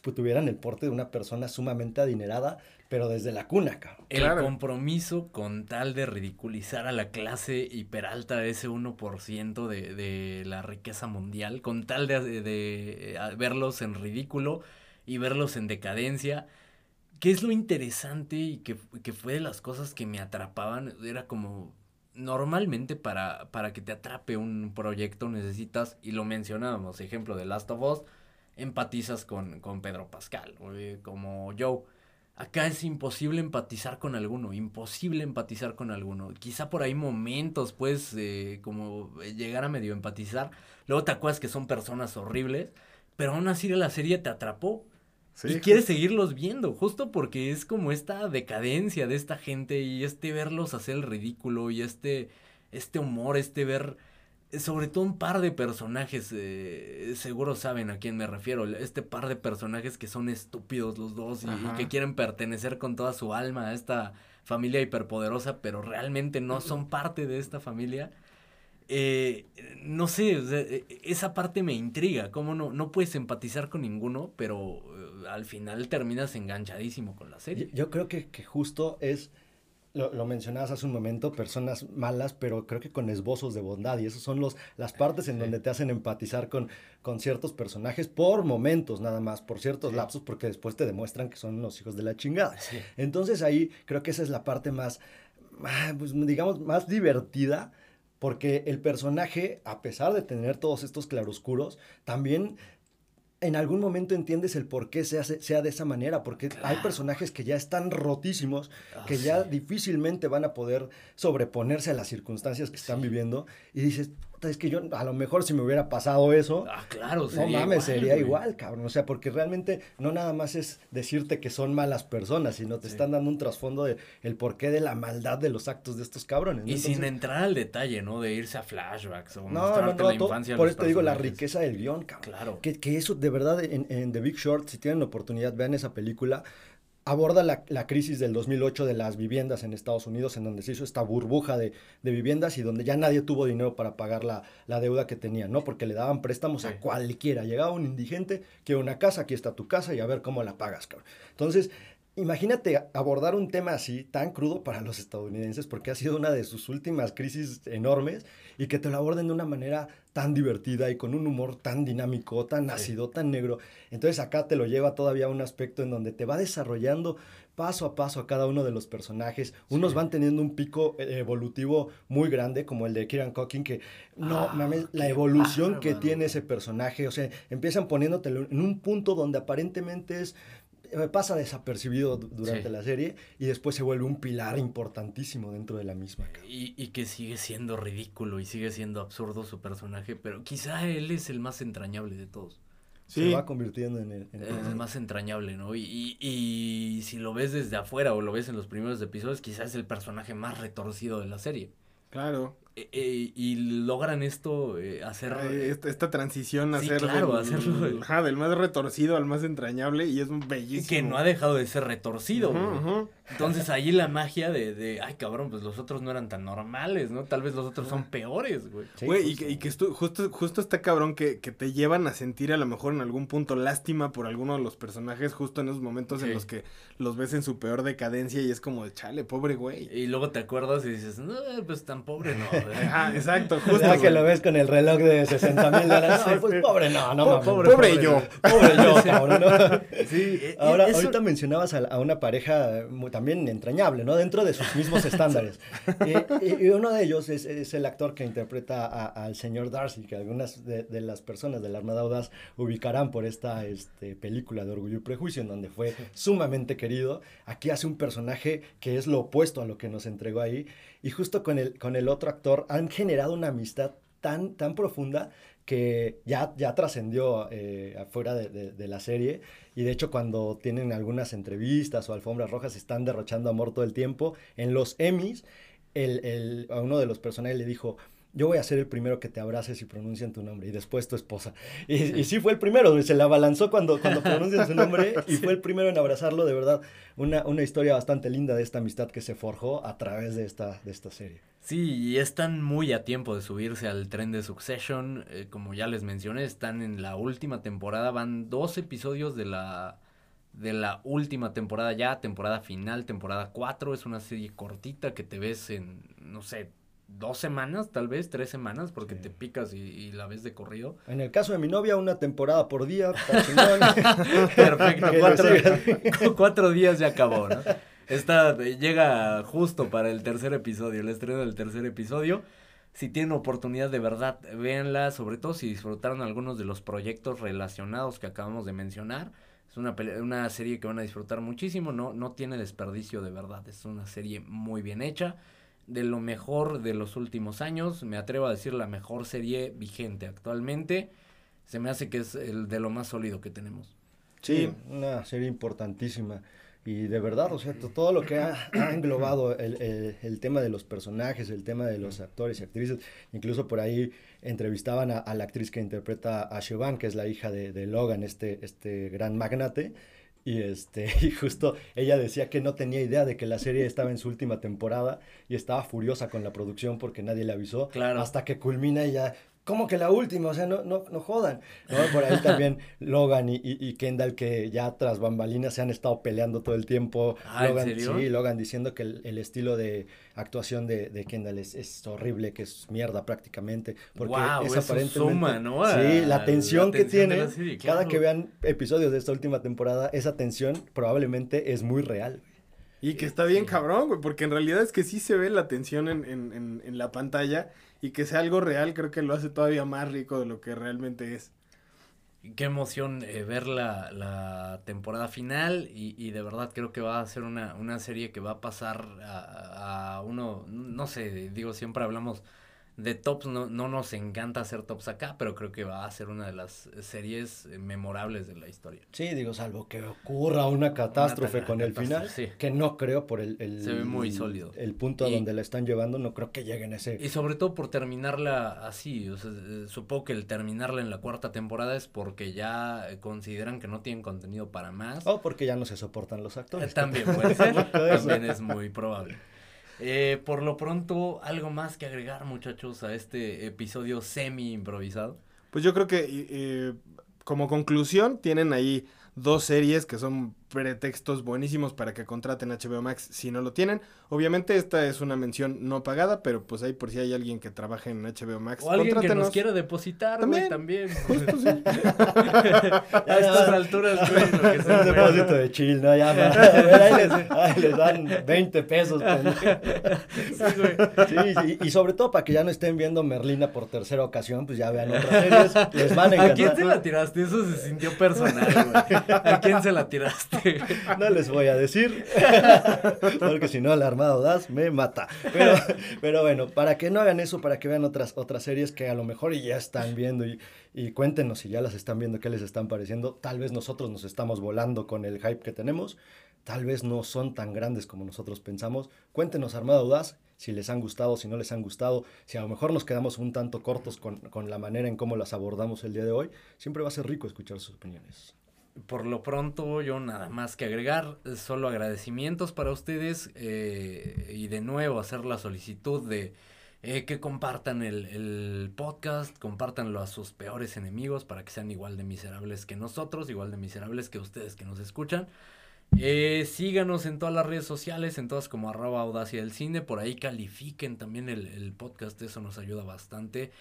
tuvieran el porte de una persona sumamente adinerada, pero desde la cuna, cabrón. El Claro. compromiso con tal de ridiculizar a la clase hiperalta de ese 1% de, de la riqueza mundial, con tal de, de- de, eh, verlos en ridículo y verlos en decadencia. ¿Qué es lo interesante y que, que fue de las cosas que me atrapaban? Era como, normalmente para, para que te atrape un proyecto necesitas, y lo mencionábamos, ejemplo de Last of Us, empatizas con, con Pedro Pascal, eh, como Joe. Acá es imposible empatizar con alguno, imposible empatizar con alguno. Quizá por ahí momentos, pues, eh, como llegar a medio empatizar. Luego te acuerdas que son personas horribles, pero aún así la serie te atrapó. Sí, y quieres seguirlos viendo, justo porque es como esta decadencia de esta gente y este verlos hacer el ridículo y este, este humor, este ver, eh, sobre todo un par de personajes, eh, seguro saben a quién me refiero, este par de personajes que son estúpidos los dos y, que quieren pertenecer con toda su alma a esta familia hiperpoderosa, pero realmente no son parte de esta familia. Eh, no sé, o sea, eh, esa parte me intriga, cómo no, no puedes empatizar con ninguno, pero eh, al final terminas enganchadísimo con la Yo, serie. yo creo que, que justo es, lo, lo mencionabas hace un momento, personas malas, pero creo que con esbozos de bondad. Y esas son los, las partes en Sí. donde te hacen empatizar con, con ciertos personajes por momentos nada más, por ciertos Sí. lapsos, porque después te demuestran que son los hijos de la chingada. Sí. Entonces ahí creo que esa es la parte más, ah, pues, digamos, más divertida. Porque el personaje, a pesar de tener todos estos claroscuros, también en algún momento entiendes el por qué se hace, sea de esa manera. Porque hay personajes que ya están rotísimos, Ah, que ya difícilmente van a poder sobreponerse a las circunstancias que están Sí. viviendo. Y dices, "Puta, es que yo, a lo mejor si me hubiera pasado eso, Ah, claro, no mames, sería güey. igual, cabrón. O sea, porque realmente no nada más es decirte que son malas personas, sino te Sí. están dando un trasfondo de el porqué de la maldad de los actos de estos cabrones. ¿no? Y sin entrar al detalle, ¿no? De irse a flashbacks o no, mostrarte no, la infancia. por eso te digo la riqueza del guion, cabrón. Claro. Que, que eso de verdad en, en The Big Short, si tienen la oportunidad, vean esa película. Aborda la, la crisis del 2008 de las viviendas en Estados Unidos, en donde se hizo esta burbuja de, de viviendas y donde ya nadie tuvo dinero para pagar la, la deuda que tenían, ¿no? Porque le daban préstamos Sí. a cualquiera. Llegaba un indigente, quiere una casa, aquí está tu casa y a ver cómo la pagas, cabrón. Entonces, Imagínate abordar un tema así, tan crudo para los estadounidenses, porque ha sido una de sus últimas crisis enormes, y que te lo aborden de una manera tan divertida y con un humor tan dinámico, tan ácido, tan negro. Entonces acá te lo lleva todavía a un aspecto en donde te va desarrollando paso a paso a cada uno de los personajes. Unos van teniendo un pico eh, evolutivo muy grande, como el de Kieran Culkin, que no Ah, mames, la evolución que tiene ese personaje. O sea, empiezan poniéndotelo en un punto donde aparentemente es pasa desapercibido du- durante Sí. la serie y después se vuelve un pilar importantísimo dentro de la misma. Y, y que sigue siendo ridículo y sigue siendo absurdo su personaje, pero quizá él es el más entrañable de todos. Sí. Se va convirtiendo en el... en el- Es el más entrañable, ¿no? Y, y, y si lo ves desde afuera o lo ves en los primeros episodios, quizás es el personaje más retorcido de la serie. Claro. E- e- y logran esto, eh, hacer... Eh, Esta, esta transición Sí, ser claro, del, hacerlo. ajá, del más retorcido al más entrañable y es un bellísimo. que no ha dejado de ser retorcido, ujú. Entonces ahí la magia de, de, ay cabrón, pues los otros no eran tan normales, ¿no? Tal vez los otros son peores, güey. Sí, Güey, y que, y que estu- justo, justo está cabrón que, que te llevan a sentir a lo mejor en algún punto lástima por alguno de los personajes justo en esos momentos Sí. en los que los ves en su peor decadencia y es como de chale, pobre güey. Y luego te acuerdas y dices, no, pues tan pobre no. <laughs> güey". Ajá, exacto, justo. Ya que lo ves con el reloj de 60 mil dólares. <laughs> No, pues pobre, no, no Po- mames. pobre, pobre yo. Pobre yo, <laughs> cabrón. ¿no? Sí, e- Ahora, eso- ahorita mencionabas a, a una pareja muy- también entrañable, ¿no? Dentro de sus mismos estándares. Y, y- uno de ellos es, es el actor que interpreta a- al señor Darcy, que algunas de, de las personas de la Armada Audaz ubicarán por esta este, película de Orgullo y Prejuicio, en donde fue sumamente querido. Aquí hace un personaje que es lo opuesto a lo que nos entregó ahí. Y justo con el, con el otro actor han generado una amistad tan, tan profunda que ya, ya trascendió eh, afuera de, de- la serie. Y de hecho, cuando tienen algunas entrevistas o alfombras rojas, están derrochando amor todo el tiempo. En los Emmys, el, el- a uno de los personajes le dijo. Yo voy a ser el primero que te abraces y pronuncien tu nombre, y después tu esposa. Y, y sí fue el primero, se la abalanzó cuando, cuando <laughs> pronuncian su nombre, y fue el primero en abrazarlo, de verdad. Una, una historia bastante linda de esta amistad que se forjó a través de esta, de esta serie. Sí, y están muy a tiempo de subirse al tren de Succession. eh, como ya les mencioné, están en la última temporada. Van dos episodios de la, de la última temporada ya, temporada final, temporada 4. Es una serie cortita que te ves en, no sé, dos semanas, tal vez, tres semanas, porque Sí. te picas y, y la ves de corrido. En el caso de mi novia, una temporada por día. <laughs> <laughs> Perfecto, cuatro, cuatro días ya acabó, ¿no? Esta eh, llega justo para el tercer episodio, el estreno del tercer episodio. Si tienen oportunidad de verdad, véanla, sobre todo si disfrutaron algunos de los proyectos relacionados que acabamos de mencionar. Es una, una serie que van a disfrutar muchísimo, no, no tiene desperdicio de verdad, es una serie muy bien hecha, de lo mejor de los últimos años, me atrevo a decir la mejor serie vigente actualmente, se me hace que es el de lo más sólido que tenemos. Sí. Una serie importantísima. Y de verdad, o sea, to- todo lo que ha, ha englobado el, el- el tema de los personajes, el tema de los actores y actrices, incluso por ahí entrevistaban a, a la actriz que interpreta a Siobhan, que es la hija de, de Logan, este, este gran magnate, y, este, <laughs> y justo ella decía que no tenía idea de que la serie estaba en su última temporada y estaba furiosa con la producción porque nadie le avisó, Claro. hasta que culmina y ya... ¿Cómo que la última? O sea, no, no, no jodan. ¿no? Por ahí también <laughs> Logan y, y- y Kendall, que ya tras bambalinas se han estado peleando todo el tiempo. Ah, ¿en Logan, serio? Sí, Logan diciendo que el, el estilo de actuación de, de Kendall es, es horrible, que es mierda prácticamente. Porque Guau, es eso aparentemente. suma, ¿no? a Sí, la tensión la que tiene. Cada que vean episodios de esta última temporada, esa tensión probablemente es muy real. Y que está bien cabrón, güey, porque en realidad es que sí se ve la tensión en, en, en, en la pantalla y que sea algo real creo que lo hace todavía más rico de lo que realmente es. Qué emoción eh, ver la, la temporada final y, y de verdad creo que va a ser una, una serie que va a pasar a, a uno, no sé, digo, siempre hablamos de tops, no, no nos encanta hacer tops acá, pero creo que va a ser una de las series eh, memorables de la historia. Sí, digo, salvo que ocurra una catástrofe con el final, sí. que no creo por el, el- Se ve muy sólido. El punto a Y- donde la están llevando, no creo que lleguen a ese. Y sobre todo por terminarla así, o sea, eh, supongo que el terminarla en la cuarta temporada es porque ya eh, consideran que no tienen contenido para más. O porque ya no se soportan los actores. También <laughs> puede ser, también es muy probable. Eh, por lo pronto, algo más que agregar, muchachos, a este episodio semi improvisado. Pues yo creo que como conclusión tienen ahí dos series que son pretextos buenísimos para que contraten HBO Max si no lo tienen. Obviamente esta es una mención no pagada, pero pues ahí por si hay alguien que trabaje en HBO Max, O alguien que nos quiera depositar, También. güey, también. Justo, <laughs> sí. <laughs> a estas alturas, güey, lo que Un sea, depósito de chill, ¿no? Ya. <laughs> A ahí, les, ahí les dan 20 pesos. pendejo. Sí, güey. Sí, y sobre todo para que ya no estén viendo Merlina por tercera ocasión, pues ya vean otras series, les van a ¿A encantar. quién se la tiraste? Eso se sintió personal, güey. ¿A quién se la tiraste? <laughs> No les voy a decir, <laughs> porque si no, el armado das me mata. Pero, pero bueno, para que no hagan eso, para que vean otras, otras series que a lo mejor ya están viendo y, y cuéntenos si ya las están viendo, qué les están pareciendo. Tal vez nosotros nos estamos volando con el hype que tenemos, tal vez no son tan grandes como nosotros pensamos. Cuéntenos, Armada Audaz, si les han gustado, si no les han gustado, si a lo mejor nos quedamos un tanto cortos con, con la manera en cómo las abordamos el día de hoy. Siempre va a ser rico escuchar sus opiniones. Por lo pronto, yo nada más que agregar, solo agradecimientos para ustedes eh, y de nuevo hacer la solicitud de eh, que compartan el, el podcast, compártanlo a sus peores enemigos para que sean igual de miserables que nosotros, igual de miserables que ustedes que nos escuchan. Eh, síganos en todas las redes sociales, en todas como arroba audacia del cine, por ahí califiquen también el, el podcast, eso nos ayuda bastante.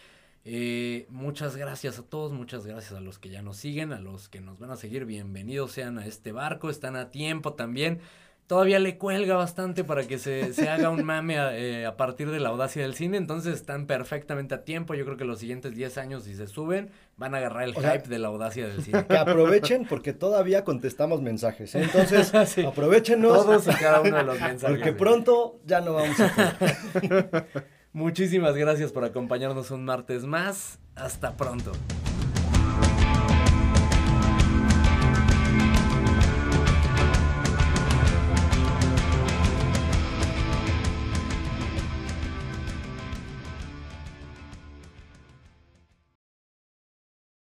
Eh, muchas gracias a todos, muchas gracias a los que ya nos siguen, a los que nos van a seguir, bienvenidos sean a este barco, están a tiempo también. Todavía le cuelga bastante para que se, se haga un mame a, eh, a partir de la audacia del cine, entonces están perfectamente a tiempo. Yo creo que los siguientes 10 años, si se suben, van a agarrar el O sea, hype de la audacia del cine. Que aprovechen porque todavía contestamos mensajes. ¿eh? Entonces, <laughs> Sí. aprovechenos. Todos y cada uno de los <laughs> mensajes. Porque pronto ya no vamos a. <laughs> Muchísimas gracias por acompañarnos un martes más. Hasta pronto.